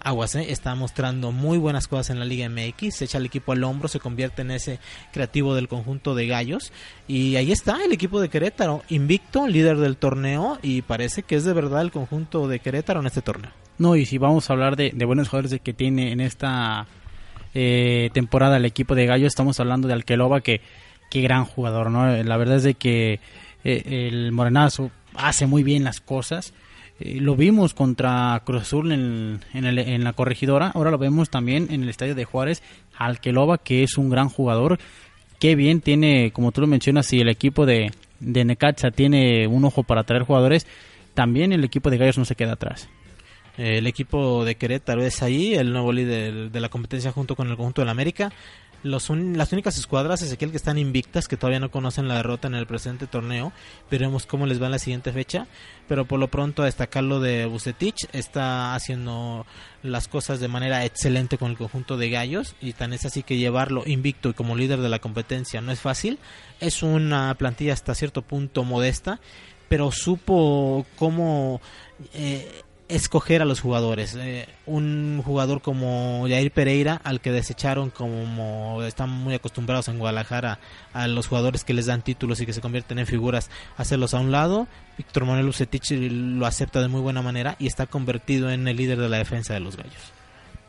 S5: aguas, ¿eh? está mostrando muy buenas cosas en la Liga MX, se echa el equipo al hombro, se convierte en ese creativo del conjunto de gallos y ahí está el equipo de Querétaro, invicto, líder del torneo y parece que es de verdad el conjunto de Querétaro en este torneo.
S3: No, y si vamos a hablar de, buenos jugadores que tiene en esta eh, temporada el equipo de Gallo, estamos hablando de Alqueloba, que qué gran jugador, ¿no? La verdad es de que eh, el Morenazo hace muy bien las cosas. Eh, lo vimos contra Cruz Azul en, en, la corregidora, ahora lo vemos también en el estadio de Juárez, Alqueloba, que es un gran jugador. Qué bien tiene, como tú lo mencionas, si el equipo de, de Necaxa tiene un ojo para traer jugadores, también el equipo de Gallos no se queda atrás
S5: el equipo de Querétaro es ahí, el nuevo líder de la competencia junto con el conjunto del América. Los las únicas escuadras es aquel que están invictas, que todavía no conocen la derrota en el presente torneo. Veremos cómo les va en la siguiente fecha. Pero por lo pronto a destacarlo de Bucetich, está haciendo las cosas de manera excelente con el conjunto de gallos. Y tan es así que llevarlo invicto y como líder de la competencia no es fácil. Es una plantilla hasta cierto punto modesta, pero supo cómo... Eh, escoger a los jugadores. Eh, un jugador como Jair Pereira, al que desecharon como están muy acostumbrados en Guadalajara a los jugadores que les dan títulos y que se convierten en figuras, hacerlos a un lado. Víctor Manuel Lucetich lo acepta de muy buena manera y está convertido en el líder de la defensa de los Gallos.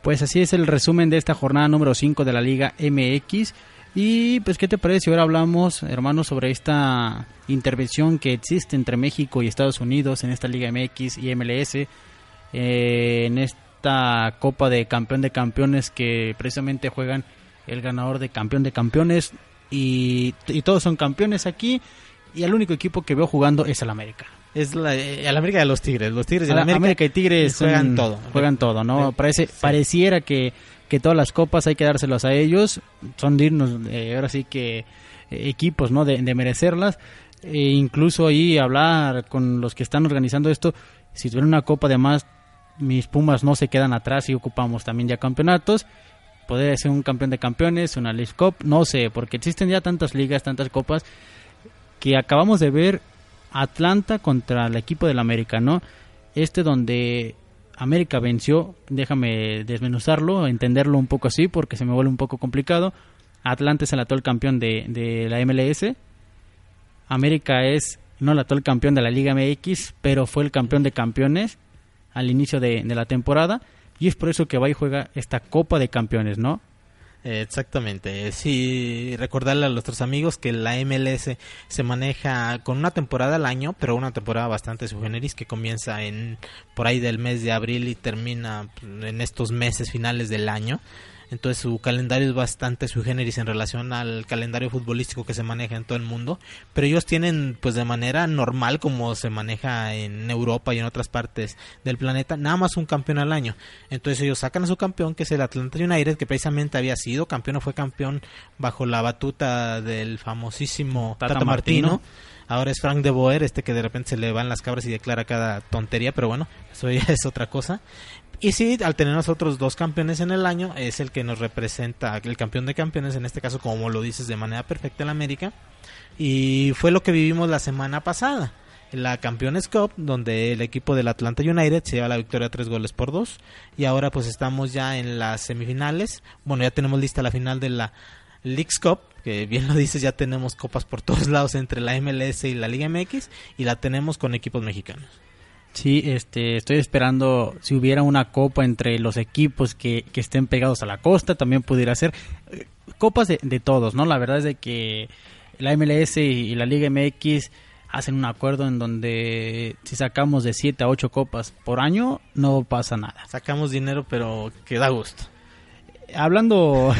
S3: Pues así es el resumen de esta jornada número 5 de la Liga MX. Y pues, ¿qué te parece ahora hablamos, hermanos, sobre esta intervención que existe entre México y Estados Unidos en esta Liga MX y MLS? Eh, en esta Copa de Campeón de Campeones que precisamente juegan el ganador de Campeón de Campeones y, todos son campeones aquí y el único equipo que veo jugando es el América.
S5: Es la, el América de los Tigres. Los Tigres
S3: de la América, y Tigres juegan todo. Juegan todo, ¿no? Parece, Pareciera que, que todas las copas hay que dárselas a ellos. Son dignos, eh, ahora sí que eh, equipos, ¿no? De, merecerlas. E incluso ahí hablar con los que están organizando esto. Si tuvieran una copa de más, mis Pumas no se quedan atrás y ocupamos también ya campeonatos. Podría ser un campeón de campeones, una League Cup, no sé, porque existen ya tantas ligas, tantas copas, que acabamos de ver Atlanta contra el equipo del América, ¿no? Este donde América venció, déjame desmenuzarlo, entenderlo un poco así, porque se me vuelve un poco complicado. Atlanta es el actual campeón de, de la MLS. América es no el actual campeón de la Liga MX, pero fue el campeón de campeones al inicio de, la temporada y es por eso que va y juega esta Copa de Campeones, ¿no?
S5: Exactamente. Sí, recordarle a nuestros amigos que la MLS se maneja con una temporada al año, pero una temporada bastante subgeneris que comienza en por ahí del mes de abril y termina en estos meses finales del año entonces su calendario es bastante sui generis en relación al calendario futbolístico que se maneja en todo el mundo, pero ellos tienen pues de manera normal como se maneja en Europa y en otras partes del planeta, nada más un campeón al año. Entonces ellos sacan a su campeón que es el Atlanta United que precisamente había sido campeón o fue campeón bajo la batuta del famosísimo Tata, Martino. Ahora es Frank de Boer, este que de repente se le van las cabras y declara cada tontería, pero bueno, eso ya es otra cosa. Y sí, al tener nosotros dos campeones en el año, es el que nos representa, el campeón de campeones, en este caso, como lo dices, de manera perfecta en América. Y fue lo que vivimos la semana pasada. La Campeones Cup, donde el equipo del Atlanta United se lleva la victoria tres goles por dos. Y ahora pues estamos ya en las semifinales. Bueno, ya tenemos lista la final de la Leagues Cup, que bien lo dices, ya tenemos copas por todos lados entre la MLS y la Liga MX. Y la tenemos con equipos mexicanos.
S3: Sí, este, estoy esperando si hubiera una copa entre los equipos que, estén pegados a la costa, también pudiera ser eh, copas de, de, todos, ¿no? La verdad es de que la MLS y la Liga MX hacen un acuerdo en donde si sacamos de 7 a 8 copas por año, no pasa nada.
S5: Sacamos dinero, pero que da gusto.
S3: Hablando,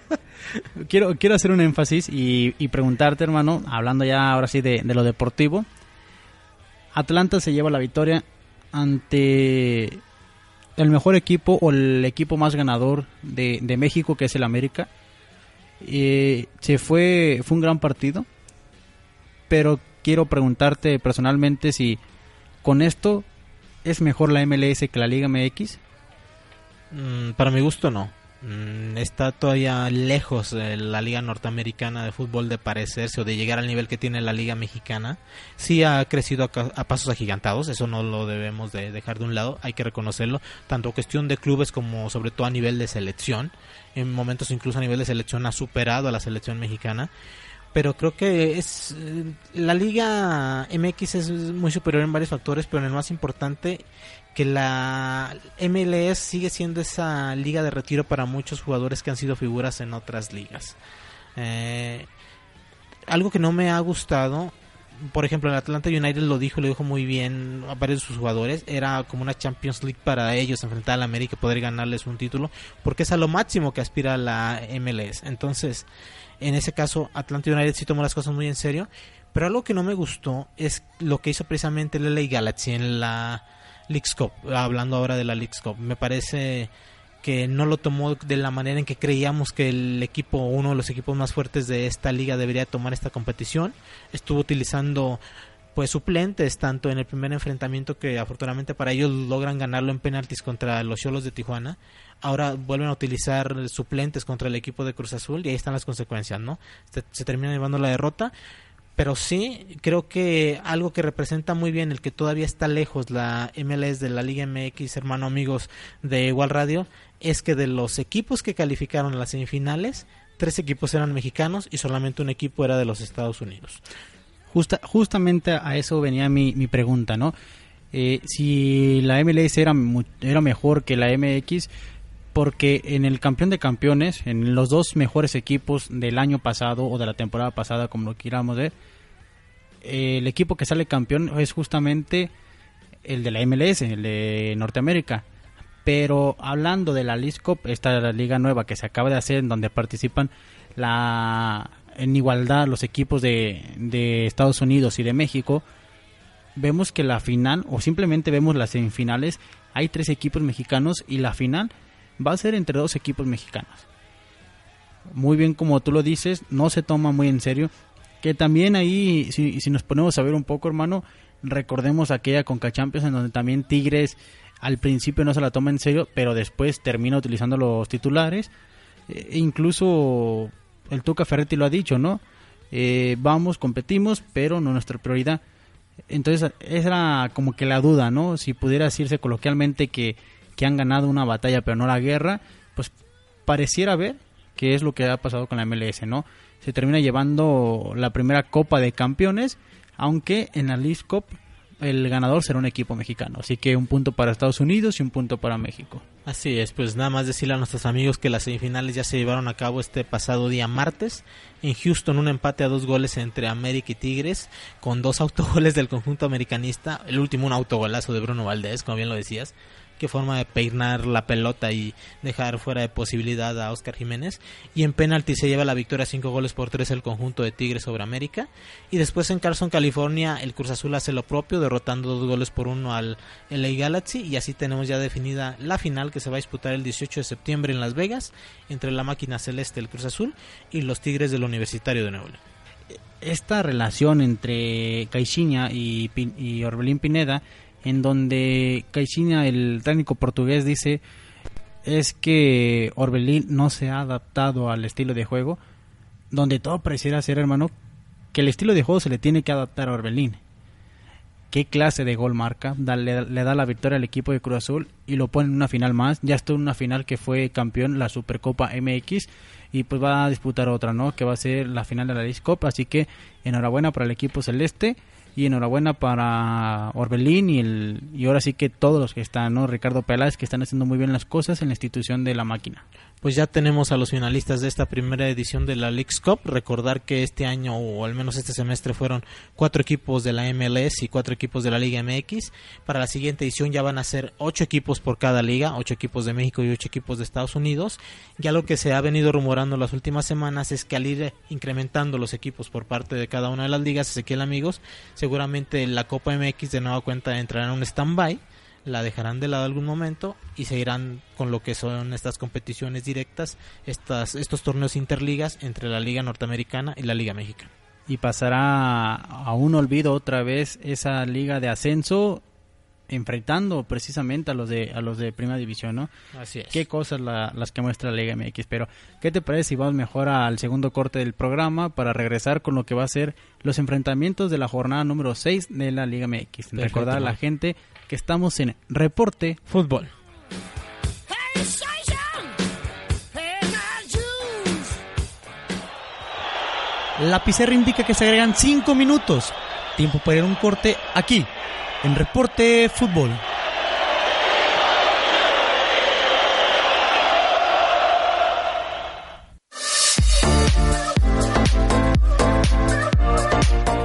S3: quiero, quiero hacer un énfasis y, preguntarte, hermano, hablando ya ahora sí de, de lo deportivo Atlanta se lleva la victoria ante el mejor equipo o el equipo más ganador de, de México, que es el América. Eh, se fue, fue un gran partido, pero quiero preguntarte personalmente si con esto es mejor la MLS que la Liga MX.
S5: Mm, para mi gusto no. Mm, está todavía lejos de la liga norteamericana de fútbol de parecerse o de llegar al nivel que tiene la liga mexicana. Sí ha crecido a, pasos agigantados, eso no lo debemos de dejar de un lado, hay que reconocerlo, tanto cuestión de clubes como sobre todo a nivel de selección. En momentos incluso a nivel de selección ha superado a la selección mexicana pero creo que es eh, la liga MX es muy superior en varios factores, pero en el más importante que la MLS sigue siendo esa liga de retiro para muchos jugadores que han sido figuras en otras ligas. Eh, algo que no me ha gustado, por ejemplo, el Atlanta United lo dijo, lo dijo muy bien a varios de sus jugadores, era como una Champions League para ellos enfrentar a la América y poder ganarles un título, porque es a lo máximo que aspira la MLS. Entonces, en ese caso, Atlanta United sí tomó las cosas muy en serio, pero algo que no me gustó es lo que hizo precisamente el LA Galaxy en la Leagues Cup, hablando ahora de la Leagues Cup. Me parece que no lo tomó de la manera en que creíamos que el equipo, uno de los equipos más fuertes de esta liga debería tomar esta competición. Estuvo utilizando pues suplentes tanto en el primer enfrentamiento que afortunadamente para ellos logran ganarlo en penaltis contra los Cholos de Tijuana. Ahora vuelven a utilizar suplentes contra el equipo de Cruz Azul y ahí están las consecuencias, ¿no? Se, se termina llevando la derrota pero sí creo que algo que representa muy bien el que todavía está lejos la MLS de la Liga MX, hermano amigos de Igual Radio, es que de los equipos que calificaron a las semifinales, tres equipos eran mexicanos y solamente un equipo era de los Estados Unidos.
S3: Justa, justamente a eso venía mi, mi pregunta, ¿no? Eh, si la MLS era, era mejor que la MX, porque en el campeón de campeones, en los dos mejores equipos del año pasado o de la temporada pasada, como lo quieramos ver, el equipo que sale campeón es justamente el de la MLS, el de Norteamérica. Pero hablando de la League Cup, esta la liga nueva que se acaba de hacer, en donde participan la en igualdad los equipos de, de Estados Unidos y de México, vemos que la final, o simplemente vemos las semifinales, hay tres equipos mexicanos y la final va a ser entre dos equipos mexicanos. Muy bien, como tú lo dices, no se toma muy en serio. Que también ahí, si, nos ponemos a ver un poco, hermano, recordemos aquella Conca Champions en donde también Tigres al principio no se la toma en serio, pero después termina utilizando los titulares. E incluso el Tuca Ferretti lo ha dicho, ¿no? Eh, vamos, competimos, pero no nuestra prioridad. Entonces, esa era como que la duda, ¿no? Si pudiera decirse coloquialmente que, que han ganado una batalla, pero no la guerra, pues pareciera ver que es lo que ha pasado con la MLS, ¿no? Se termina llevando la primera Copa de Campeones, aunque en la League Cup el ganador será un equipo mexicano. Así que un punto para Estados Unidos y un punto para México.
S5: Así es, pues nada más decirle a nuestros amigos que las semifinales ya se llevaron a cabo este pasado día martes. En Houston un empate a dos goles entre América y Tigres, con dos autogoles del conjunto americanista. El último un autogolazo de Bruno Valdés, como bien lo decías qué forma de peinar la pelota y dejar fuera de posibilidad a Oscar Jiménez. Y en penalti se lleva la victoria 5 goles por 3 el conjunto de Tigres sobre América. Y después en Carson, California, el Cruz Azul hace lo propio, derrotando dos goles por uno al LA Galaxy. Y así tenemos ya definida la final que se va a disputar el 18 de septiembre en Las Vegas entre la máquina celeste del Cruz Azul y los Tigres del Universitario de Nuevo
S3: esta relación entre Caixinha y, y Orbelín Pineda en donde Caixinha, el técnico portugués, dice es que Orbelín no se ha adaptado al estilo de juego, donde todo pareciera ser, hermano, que el estilo de juego se le tiene que adaptar a Orbelín. ¿Qué clase de gol marca? le, da la victoria al equipo de Cruz Azul y lo pone en una final más. Ya estuvo en una final que fue campeón, la Supercopa MX, y pues va a disputar otra, ¿no? Que va a ser la final de la League Cup. Así que enhorabuena para el equipo celeste y enhorabuena para Orbelín y el y ahora sí que todos los que están, ¿no? Ricardo Peláez que están haciendo muy bien las cosas en la institución de la máquina.
S5: Pues ya tenemos a los finalistas de esta primera edición de la Leagues Cup. Recordar que este año o al menos este semestre fueron cuatro equipos de la MLS y cuatro equipos de la Liga MX. Para la siguiente edición ya van a ser ocho equipos por cada liga, ocho equipos de México y ocho equipos de Estados Unidos. Ya lo que se ha venido rumorando las últimas semanas es que al ir incrementando los equipos por parte de cada una de las ligas, Ezequiel amigos, se seguramente la Copa MX de nueva cuenta entrará en un stand-by la dejarán de lado algún momento y se irán con lo que son estas competiciones directas, estas, estos torneos interligas entre la Liga Norteamericana y la Liga Mexicana.
S3: Y pasará a un olvido otra vez esa liga de ascenso enfrentando precisamente a los de a los de primera división, ¿no?
S5: Así es.
S3: Qué cosas la- las que muestra la Liga MX, pero ¿qué te parece si vamos mejor al segundo corte del programa para regresar con lo que va a ser los enfrentamientos de la jornada número 6 de la Liga MX? Recordar a la gente que estamos en Reporte
S5: Fútbol.
S3: La pizarra indica que se agregan 5 minutos. Tiempo para ir a un corte aquí, en Reporte Fútbol.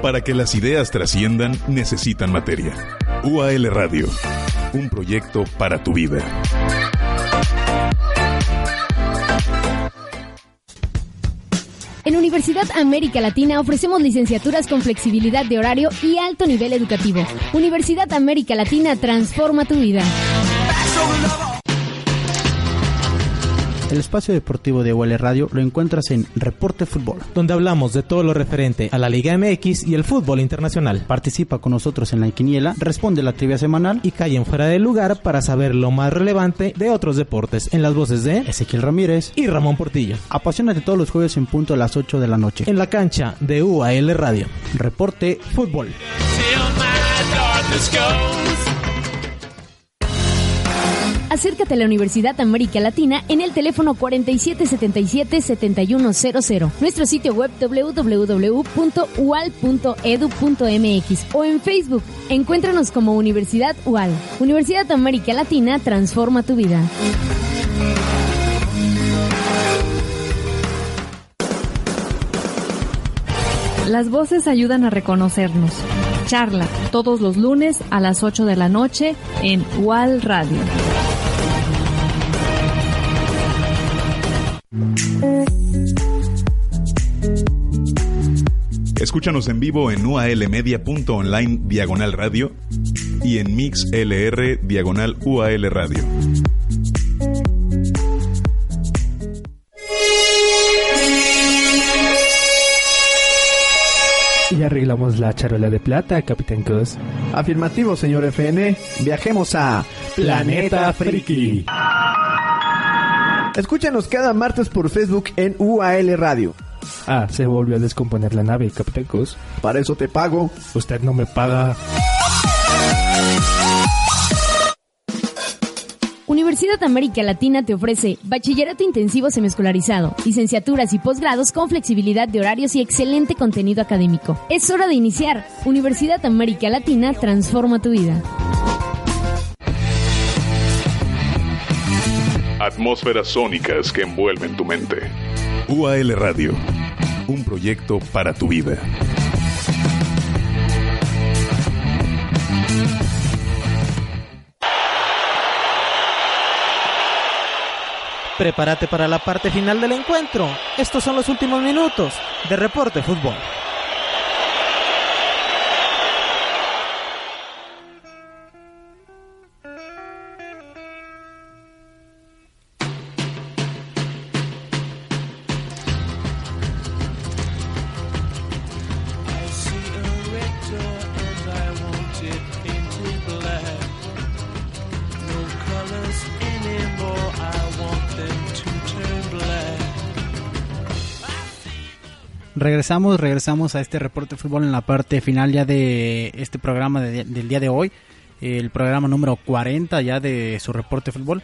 S6: Para que las ideas trasciendan, necesitan materia. UAL Radio, un proyecto para tu vida.
S7: En Universidad América Latina ofrecemos licenciaturas con flexibilidad de horario y alto nivel educativo. Universidad América Latina transforma tu vida.
S3: El espacio deportivo de UL Radio lo encuentras en Reporte Fútbol.
S5: Donde hablamos de todo lo referente a la Liga MX y el fútbol internacional.
S3: Participa con nosotros en la quiniela, responde la trivia semanal
S5: Y callen fuera del lugar para saber lo más relevante de otros deportes en las voces de
S3: Ezequiel Ramírez.
S5: y Ramón Portillo.
S3: Apasionate todos los jueves en punto a las 8 de la noche.
S5: En la cancha de UAL Radio.
S3: Reporte Fútbol.
S7: Acércate a la Universidad América Latina en el teléfono 4777-7100, nuestro sitio web www.ual.edu.mx o en Facebook. Encuéntranos como Universidad UAL. Universidad América Latina transforma tu vida.
S8: Las voces ayudan a reconocernos. Charla todos los lunes a las 8 de la noche en UAL Radio.
S6: Escúchanos en vivo en ualmedia.online diagonal radio y en mixlr diagonal ual radio.
S9: Y arreglamos la charola de plata, Capitán Cos.
S10: Afirmativo, señor FN. Viajemos a
S9: Planeta Friki.
S10: Escúchanos cada martes por Facebook en UAL Radio.
S9: Ah, se volvió a descomponer la nave, Capitán Cos.
S10: Para eso te pago.
S9: Usted no me paga.
S7: Universidad América Latina te ofrece bachillerato intensivo semiescolarizado, licenciaturas y posgrados con flexibilidad de horarios y excelente contenido académico. Es hora de iniciar. Universidad América Latina transforma tu vida.
S6: Atmósferas sónicas que envuelven tu mente. UAL Radio, un proyecto para tu vida.
S5: Prepárate para la parte final del encuentro. Estos son los últimos minutos de Reporte Fútbol.
S3: Regresamos, regresamos a este reporte de fútbol en la parte final ya de este programa de- del día de hoy, el programa número 40 ya de su reporte de fútbol.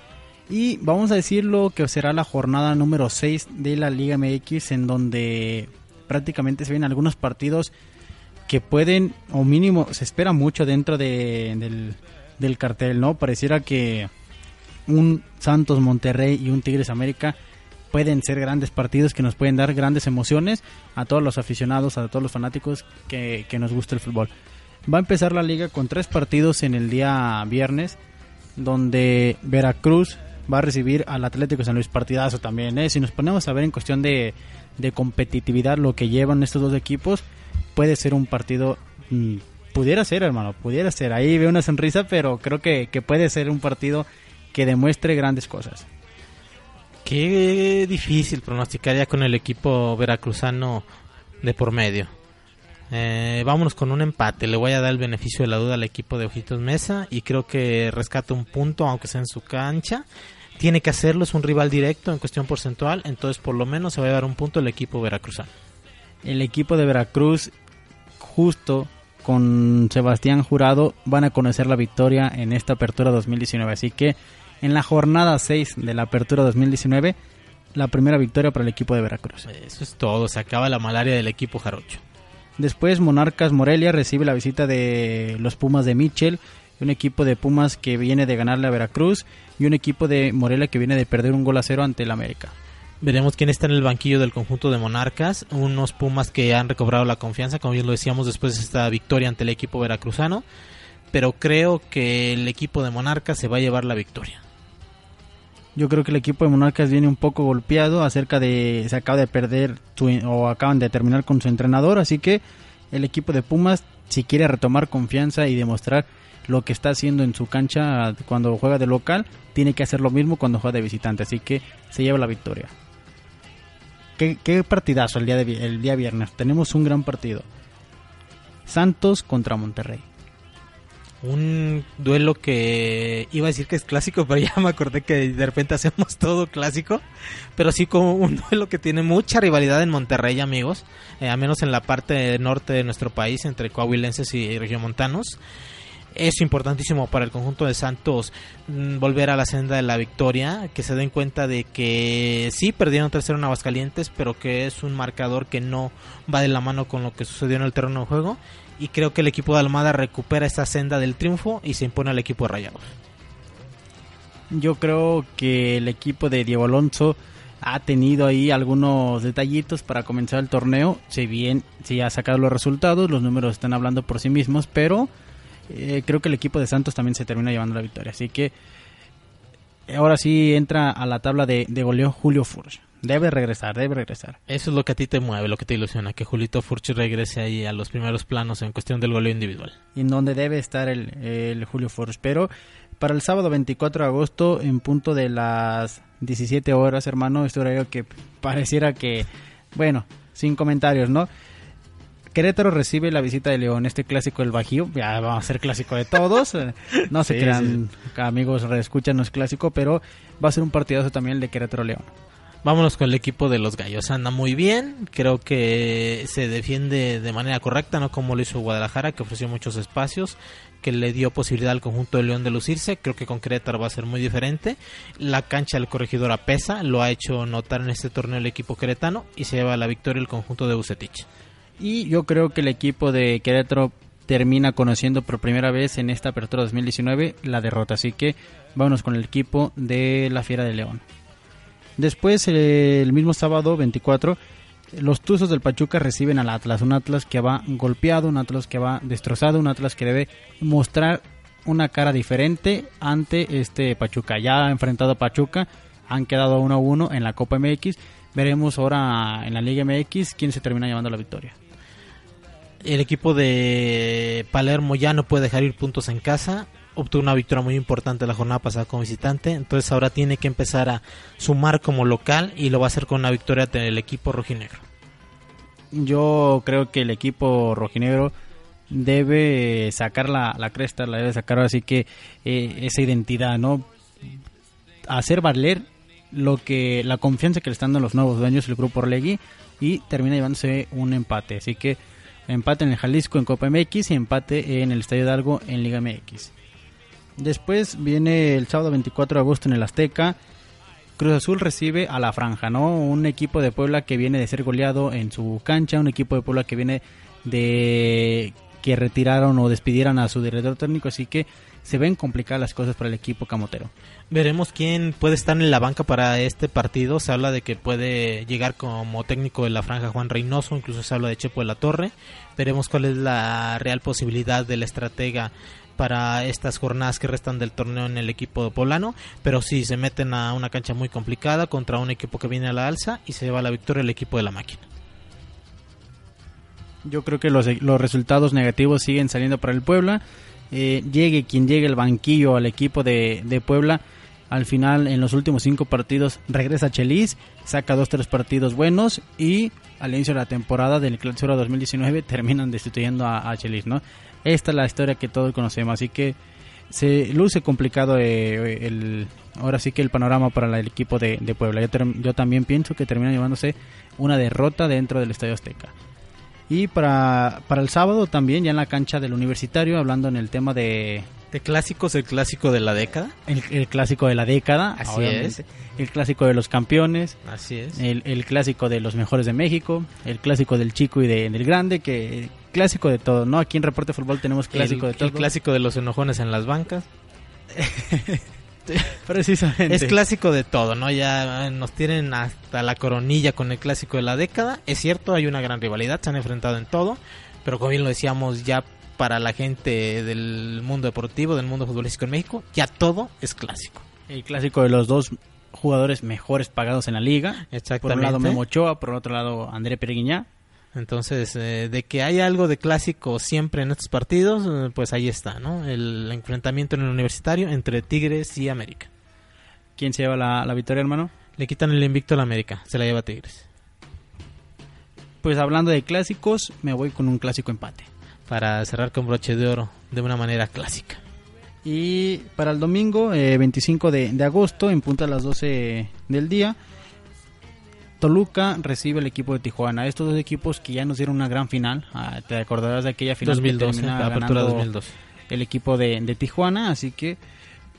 S3: Y vamos a decir lo que será la jornada número 6 de la Liga MX, en donde prácticamente se ven algunos partidos que pueden, o mínimo, se espera mucho dentro de- del cartel, ¿no? Pareciera que un Santos Monterrey y un Tigres América pueden ser grandes partidos que nos pueden dar grandes emociones a todos los aficionados, a todos los fanáticos que, que nos gusta el fútbol. Va a empezar la liga con tres partidos en el día viernes, donde Veracruz va a recibir al Atlético San Luis partidazo también. ¿eh? Si nos ponemos a ver en cuestión de, de competitividad lo que llevan estos dos equipos, puede ser un partido mm, pudiera ser, hermano, pudiera ser. Ahí veo una sonrisa, pero creo que, que puede ser un partido que demuestre grandes cosas.
S5: Qué difícil pronosticar ya con el equipo veracruzano de por medio. Eh, vámonos con un empate. Le voy a dar el beneficio de la duda al equipo de Ojitos Mesa y creo que rescata un punto, aunque sea en su cancha. Tiene que hacerlo, es un rival directo en cuestión porcentual, entonces por lo menos se va a dar un punto el equipo veracruzano.
S3: El equipo de Veracruz, justo con Sebastián Jurado, van a conocer la victoria en esta apertura 2019. Así que en la jornada 6 de la apertura 2019, la primera victoria para el equipo de Veracruz.
S5: Eso es todo, se acaba la malaria del equipo jarocho.
S3: Después Monarcas Morelia recibe la visita de los Pumas de Mitchell, un equipo de Pumas que viene de ganarle a Veracruz y un equipo de Morelia que viene de perder un gol a cero ante el América.
S5: Veremos quién está en el banquillo del conjunto de Monarcas, unos Pumas que han recobrado la confianza, como bien lo decíamos después de esta victoria ante el equipo veracruzano, pero creo que el equipo de Monarcas se va a llevar la victoria.
S3: Yo creo que el equipo de Monarcas viene un poco golpeado acerca de se acaba de perder su, o acaban de terminar con su entrenador, así que el equipo de Pumas si quiere retomar confianza y demostrar lo que está haciendo en su cancha cuando juega de local, tiene que hacer lo mismo cuando juega de visitante, así que se lleva la victoria. Qué, partidazo el día, el día viernes, tenemos un gran partido. Santos contra Monterrey
S5: un duelo que iba a decir que es clásico, pero ya me acordé que de repente hacemos todo clásico, pero sí como un duelo que tiene mucha rivalidad en Monterrey, amigos, eh, a menos en la parte norte de nuestro país, entre coahuilenses y regiomontanos. Es importantísimo para el conjunto de Santos mm, volver a la senda de la victoria, que se den cuenta de que sí perdieron tercero en Aguascalientes, pero que es un marcador que no va de la mano con lo que sucedió en el terreno de juego y creo que el equipo de Almada recupera esta senda del triunfo y se impone al equipo de Rayados.
S3: Yo creo que el equipo de Diego Alonso ha tenido ahí algunos detallitos para comenzar el torneo. Si bien si ha sacado los resultados, los números están hablando por sí mismos, pero eh, creo que el equipo de Santos también se termina llevando la victoria. Así que ahora sí entra a la tabla de, de goleo Julio Furch. Debe regresar, debe regresar.
S5: Eso es lo que a ti te mueve, lo que te ilusiona, que Julito Furch regrese ahí a los primeros planos en cuestión del goleo individual.
S3: Y en donde debe estar el, el Julio Furch. Pero para el sábado 24 de agosto, en punto de las 17 horas, hermano, este horario que pareciera que, bueno, sin comentarios, ¿no? Querétaro recibe la visita de León, este clásico del Bajío, ya va a ser clásico de todos, no se sí, crean, sí. amigos, reescuchan, no es clásico, pero va a ser un partidazo también el de Querétaro-León.
S5: Vámonos con el equipo de los Gallos. Anda muy bien, creo que se defiende de manera correcta, no como lo hizo Guadalajara, que ofreció muchos espacios, que le dio posibilidad al conjunto de León de lucirse. Creo que con Querétaro va a ser muy diferente. La cancha del corregidor pesa, lo ha hecho notar en este torneo el equipo queretano y se lleva la victoria el conjunto de Bucetich.
S3: Y yo creo que el equipo de Querétaro termina conociendo por primera vez en esta apertura 2019 la derrota. Así que vámonos con el equipo de la Fiera de León. Después, eh, el mismo sábado 24, los Tuzos del Pachuca reciben al Atlas. Un Atlas que va golpeado, un Atlas que va destrozado, un Atlas que debe mostrar una cara diferente ante este Pachuca. Ya ha enfrentado a Pachuca, han quedado 1 a 1 en la Copa MX. Veremos ahora en la Liga MX quién se termina llevando la victoria.
S5: El equipo de Palermo ya no puede dejar ir puntos en casa obtuvo una victoria muy importante la jornada pasada como visitante, entonces ahora tiene que empezar a sumar como local y lo va a hacer con una victoria del equipo rojinegro.
S3: Yo creo que el equipo rojinegro debe sacar la, la cresta, la debe sacar así que eh, esa identidad, ¿no? Hacer valer lo que la confianza que le están dando los nuevos dueños, el grupo Orlegui, y termina llevándose un empate. Así que empate en el Jalisco en Copa MX y empate en el Estadio Hidalgo en Liga MX. Después viene el sábado 24 de agosto en el Azteca. Cruz Azul recibe a la Franja, ¿no? Un equipo de Puebla que viene de ser goleado en su cancha, un equipo de Puebla que viene de que retiraron o despidieran a su director técnico, así que se ven complicadas las cosas para el equipo camotero.
S5: Veremos quién puede estar en la banca para este partido. Se habla de que puede llegar como técnico de la franja Juan Reynoso, incluso se habla de Chepo de la Torre. Veremos cuál es la real posibilidad del estratega para estas jornadas que restan del torneo en el equipo polano, pero sí se meten a una cancha muy complicada contra un equipo que viene a la alza y se lleva la victoria el equipo de la máquina.
S3: Yo creo que los, los resultados negativos siguen saliendo para el Puebla. Eh, llegue quien llegue el banquillo al equipo de, de Puebla, al final en los últimos cinco partidos regresa Chelis, saca dos tres partidos buenos y al inicio de la temporada del Clausura 2019 terminan destituyendo a, a Chelis, ¿no? Esta es la historia que todos conocemos, así que se luce complicado eh, el ahora sí que el panorama para la- el equipo de, de Puebla. Yo, ter- yo también pienso que termina llevándose una derrota dentro del Estadio Azteca. Y para, para el sábado también, ya en la cancha del universitario, hablando en el tema de...
S5: De clásicos, el clásico de la década.
S3: El, el clásico de la década,
S5: Así
S3: obviamente.
S5: es.
S3: El clásico de los campeones.
S5: Así es.
S3: El, el clásico de los mejores de México. El clásico del chico y de- del grande. que Clásico de todo, ¿no? Aquí en Reporte Fútbol tenemos clásico
S5: el,
S3: de todo.
S5: el clásico de los enojones en las bancas.
S3: Precisamente.
S5: Es clásico de todo, ¿no? Ya nos tienen hasta la coronilla con el clásico de la década. Es cierto, hay una gran rivalidad, se han enfrentado en todo, pero como bien lo decíamos, ya para la gente del mundo deportivo, del mundo futbolístico en México, ya todo es clásico.
S3: El clásico de los dos jugadores mejores pagados en la liga. Por un
S5: Exactamente.
S3: lado Memo Ochoa, por otro lado André Pereguiñá.
S5: Entonces, eh, de que hay algo de clásico siempre en estos partidos, eh, pues ahí está, ¿no? El enfrentamiento en el universitario entre Tigres y América.
S3: ¿Quién se lleva la, la victoria, hermano?
S5: Le quitan el invicto a la América, se la lleva Tigres.
S3: Pues hablando de clásicos, me voy con un clásico empate.
S5: Para cerrar con broche de oro de una manera clásica.
S3: Y para el domingo, eh, 25 de, de agosto, en punta a las 12 del día, Toluca recibe el equipo de Tijuana. Estos dos equipos que ya nos dieron una gran final. Ah, te acordarás de aquella final
S5: 2012,
S3: que termina
S5: la apertura
S3: ganando
S5: 2012.
S3: el equipo de, de Tijuana. Así que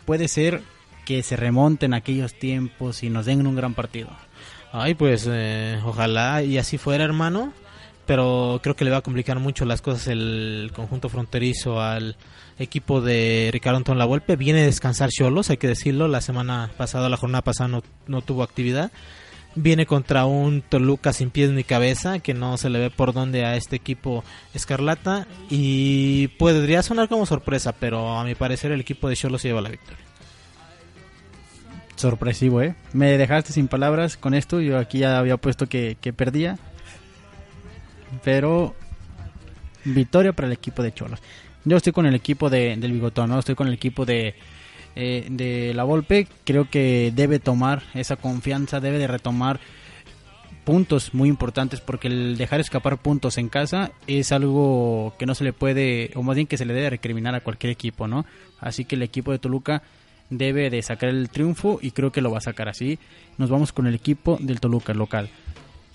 S3: puede ser que se remonten aquellos tiempos y nos den un gran partido.
S5: Ay, pues eh, ojalá y así fuera, hermano. Pero creo que le va a complicar mucho las cosas el conjunto fronterizo al equipo de Ricardo Antón Lavolpe. Viene a descansar Cholos, hay que decirlo. La semana pasada, la jornada pasada no, no tuvo actividad. Viene contra un Toluca sin pies ni cabeza, que no se le ve por dónde a este equipo Escarlata. Y podría sonar como sorpresa, pero a mi parecer el equipo de Cholos lleva la victoria.
S3: Sorpresivo, ¿eh? Me dejaste sin palabras con esto. Yo aquí ya había puesto que, que perdía. Pero victoria para el equipo de Cholos. Yo estoy con el equipo de, del Bigotón, ¿no? Estoy con el equipo de, eh, de la Volpe. Creo que debe tomar esa confianza, debe de retomar puntos muy importantes porque el dejar escapar puntos en casa es algo que no se le puede, o más bien que se le debe recriminar a cualquier equipo, ¿no? Así que el equipo de Toluca debe de sacar el triunfo y creo que lo va a sacar así. Nos vamos con el equipo del Toluca local.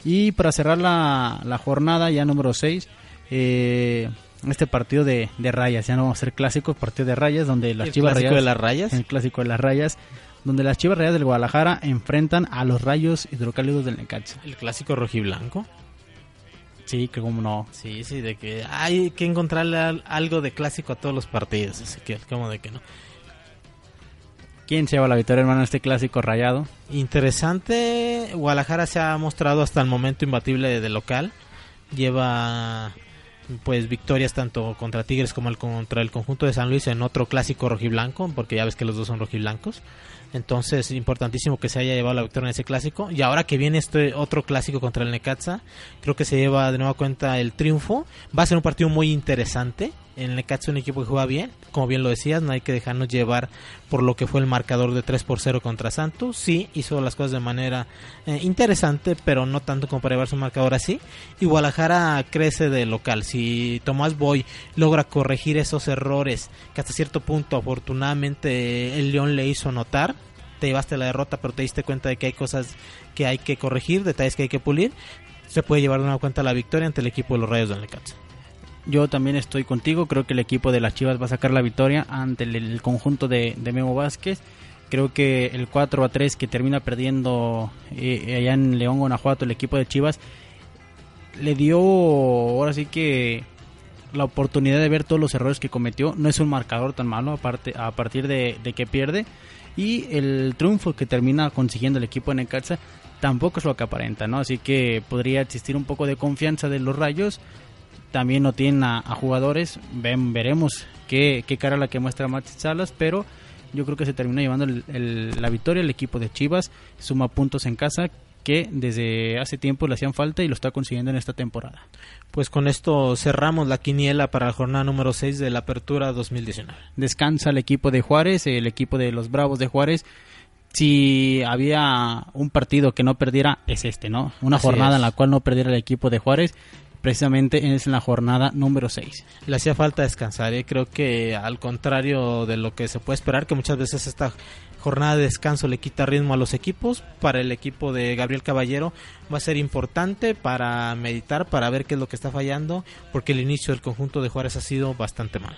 S3: Y para cerrar la, la jornada ya número 6, eh, este partido de, de rayas, ya no vamos a ser clásicos, partido de rayas donde las
S5: ¿El
S3: Chivas
S5: clásico
S3: Rayadas-
S5: de las rayas?
S3: El clásico de las rayas, donde las Chivas Rayas del Guadalajara enfrentan a los rayos hidrocálidos del Necaxa.
S5: El clásico rojiblanco.
S3: Sí, que como no.
S5: Sí, sí, de que hay que encontrarle al- algo de clásico a todos los partidos. Así que, como de que no.
S3: ¿Quién se lleva la victoria, hermano, en este clásico rayado?
S5: Interesante. Guadalajara se ha mostrado hasta el momento imbatible de local. Lleva pues victorias tanto contra Tigres como el, contra el conjunto de San Luis en otro clásico rojiblanco, porque ya ves que los dos son rojiblancos. Entonces, importantísimo que se haya llevado la victoria en ese clásico. Y ahora que viene este otro clásico contra el Necaxa, creo que se lleva de nueva cuenta el triunfo. Va a ser un partido muy interesante. El Necaxa un equipo que juega bien, como bien lo decías, no hay que dejarnos llevar por lo que fue el marcador de 3 por 0 contra Santos. Sí, hizo las cosas de manera eh, interesante, pero no tanto como para llevarse un marcador así. Y Guadalajara crece de local. Si Tomás Boy logra corregir esos errores que hasta cierto punto afortunadamente el León le hizo notar, te llevaste la derrota, pero te diste cuenta de que hay cosas que hay que corregir, detalles que hay que pulir, se puede llevar de nueva cuenta la victoria ante el equipo de los Rayos del Necaxa.
S3: Yo también estoy contigo, creo que el equipo de las Chivas va a sacar la victoria ante el, conjunto de, Memo Vázquez. Creo que el 4 a 3 que termina perdiendo eh, allá en León, Guanajuato, el equipo de Chivas, le dio ahora sí que la oportunidad de ver todos los errores que cometió. No es un marcador tan malo a partir de, de que pierde. Y el triunfo que termina consiguiendo el equipo de Necaxa tampoco es lo que aparenta, ¿no? Así que podría existir un poco de confianza de los rayos. También no tienen a, a jugadores. Ven, veremos qué, qué cara la que muestra Max Salas, pero yo creo que se termina llevando el- el- la victoria el equipo de Chivas. Suma puntos en casa que desde hace tiempo le hacían falta y lo está consiguiendo en esta temporada.
S5: Pues con esto cerramos la quiniela para la jornada número 6 de la Apertura 2019.
S3: Descansa el equipo de Juárez, el equipo de los Bravos de Juárez. Si había un partido que no perdiera, es este, ¿no? Una
S5: Así
S3: jornada
S5: es.
S3: en la cual no perdiera el equipo de Juárez, precisamente es en la jornada número 6.
S5: Le hacía falta descansar, ¿eh? creo que al contrario de lo que se puede esperar, que muchas veces esta jornada de descanso le quita ritmo a los equipos, para el equipo de Gabriel Caballero va a ser importante para meditar, para ver qué es lo que está fallando, porque el inicio del conjunto de Juárez ha sido bastante malo.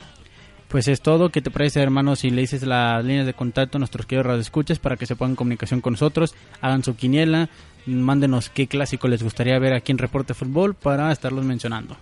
S3: Pues es todo. ¿Qué te parece, hermano, si le dices las líneas de contacto a nuestros queridos radioescuchas para que se pongan en comunicación con nosotros, hagan su quiniela, mándenos qué clásico les gustaría ver aquí en Reporte Fútbol para estarlos mencionando.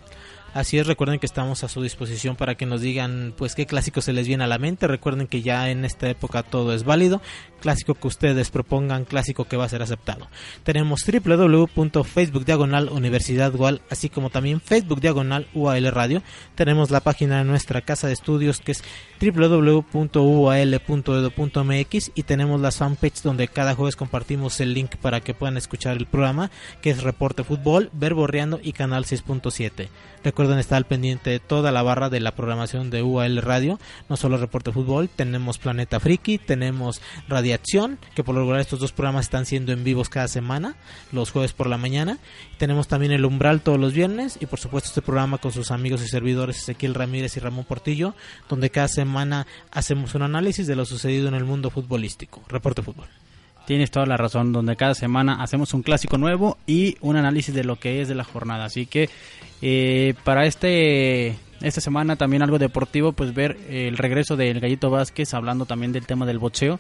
S5: Así es, recuerden que estamos a su disposición para que nos digan pues qué clásico se les viene a la mente. Recuerden que ya en esta época todo es válido. Clásico que ustedes propongan, clásico que va a ser aceptado. Tenemos www.facebook Universidad Gual, así como también Facebook diagonal UAL Radio. Tenemos la página de nuestra casa de estudios que es www.ual.edu.mx y tenemos las fanpage donde cada jueves compartimos el link para que puedan escuchar el programa que es Reporte Fútbol, Verborreando y Canal 6.7. Recuerden estar al pendiente de toda la barra de la programación de UAL Radio, no solo Reporte Fútbol, tenemos Planeta Friki, tenemos Radiación, que por lo regular estos dos programas están siendo en vivos cada semana, los jueves por la mañana. Tenemos también El Umbral todos los viernes y por supuesto este programa con sus amigos y servidores Ezequiel Ramírez y Ramón Portillo, donde cada semana hacemos un análisis de lo sucedido en el mundo futbolístico. Reporte Fútbol.
S3: Tienes toda la razón, donde cada semana hacemos un clásico nuevo y un análisis de lo que es de la jornada. Así que eh, para este esta semana también algo deportivo, pues ver el regreso del Gallito Vázquez, hablando también del tema del boxeo,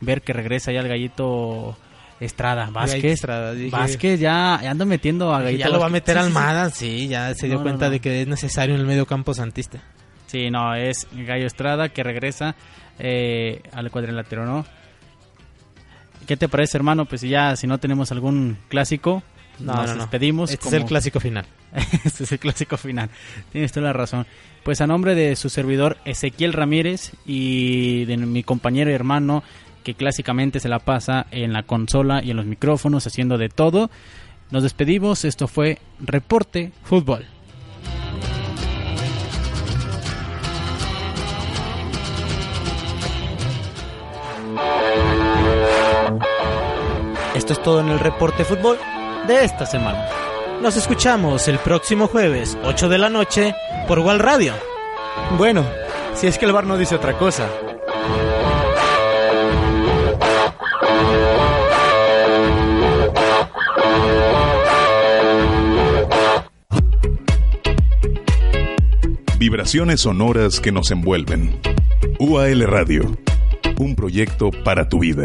S3: ver que regresa ya el Gallito Estrada, Vázquez.
S5: Estrada, dije-
S3: Vázquez ya, ya anda metiendo a Gallito
S5: ya lo va a meter. Almada, sí, ya se dio
S3: No, no,
S5: cuenta
S3: no.
S5: de que es necesario en el medio campo santista.
S3: Sí, no, es Gallo Estrada que regresa eh, al cuadrilátero, ¿no? ¿Qué te parece, hermano? Pues ya, si no tenemos algún clásico,
S5: No,
S3: nos
S5: no, no.
S3: despedimos.
S5: Este es el clásico final.
S3: este es el clásico final. Tienes toda la razón. Pues a nombre de su servidor Ezequiel Ramírez y de mi compañero y hermano que clásicamente se la pasa en la consola y en los micrófonos haciendo de todo, nos despedimos. Esto fue Reporte Fútbol.
S5: Esto es todo en el reporte fútbol
S3: de esta semana.
S5: Nos escuchamos el próximo jueves, 8 de la noche, por Wal Radio.
S1: Bueno, si es que el bar no dice otra cosa.
S6: Vibraciones sonoras que nos envuelven. UAL Radio, un proyecto para tu vida.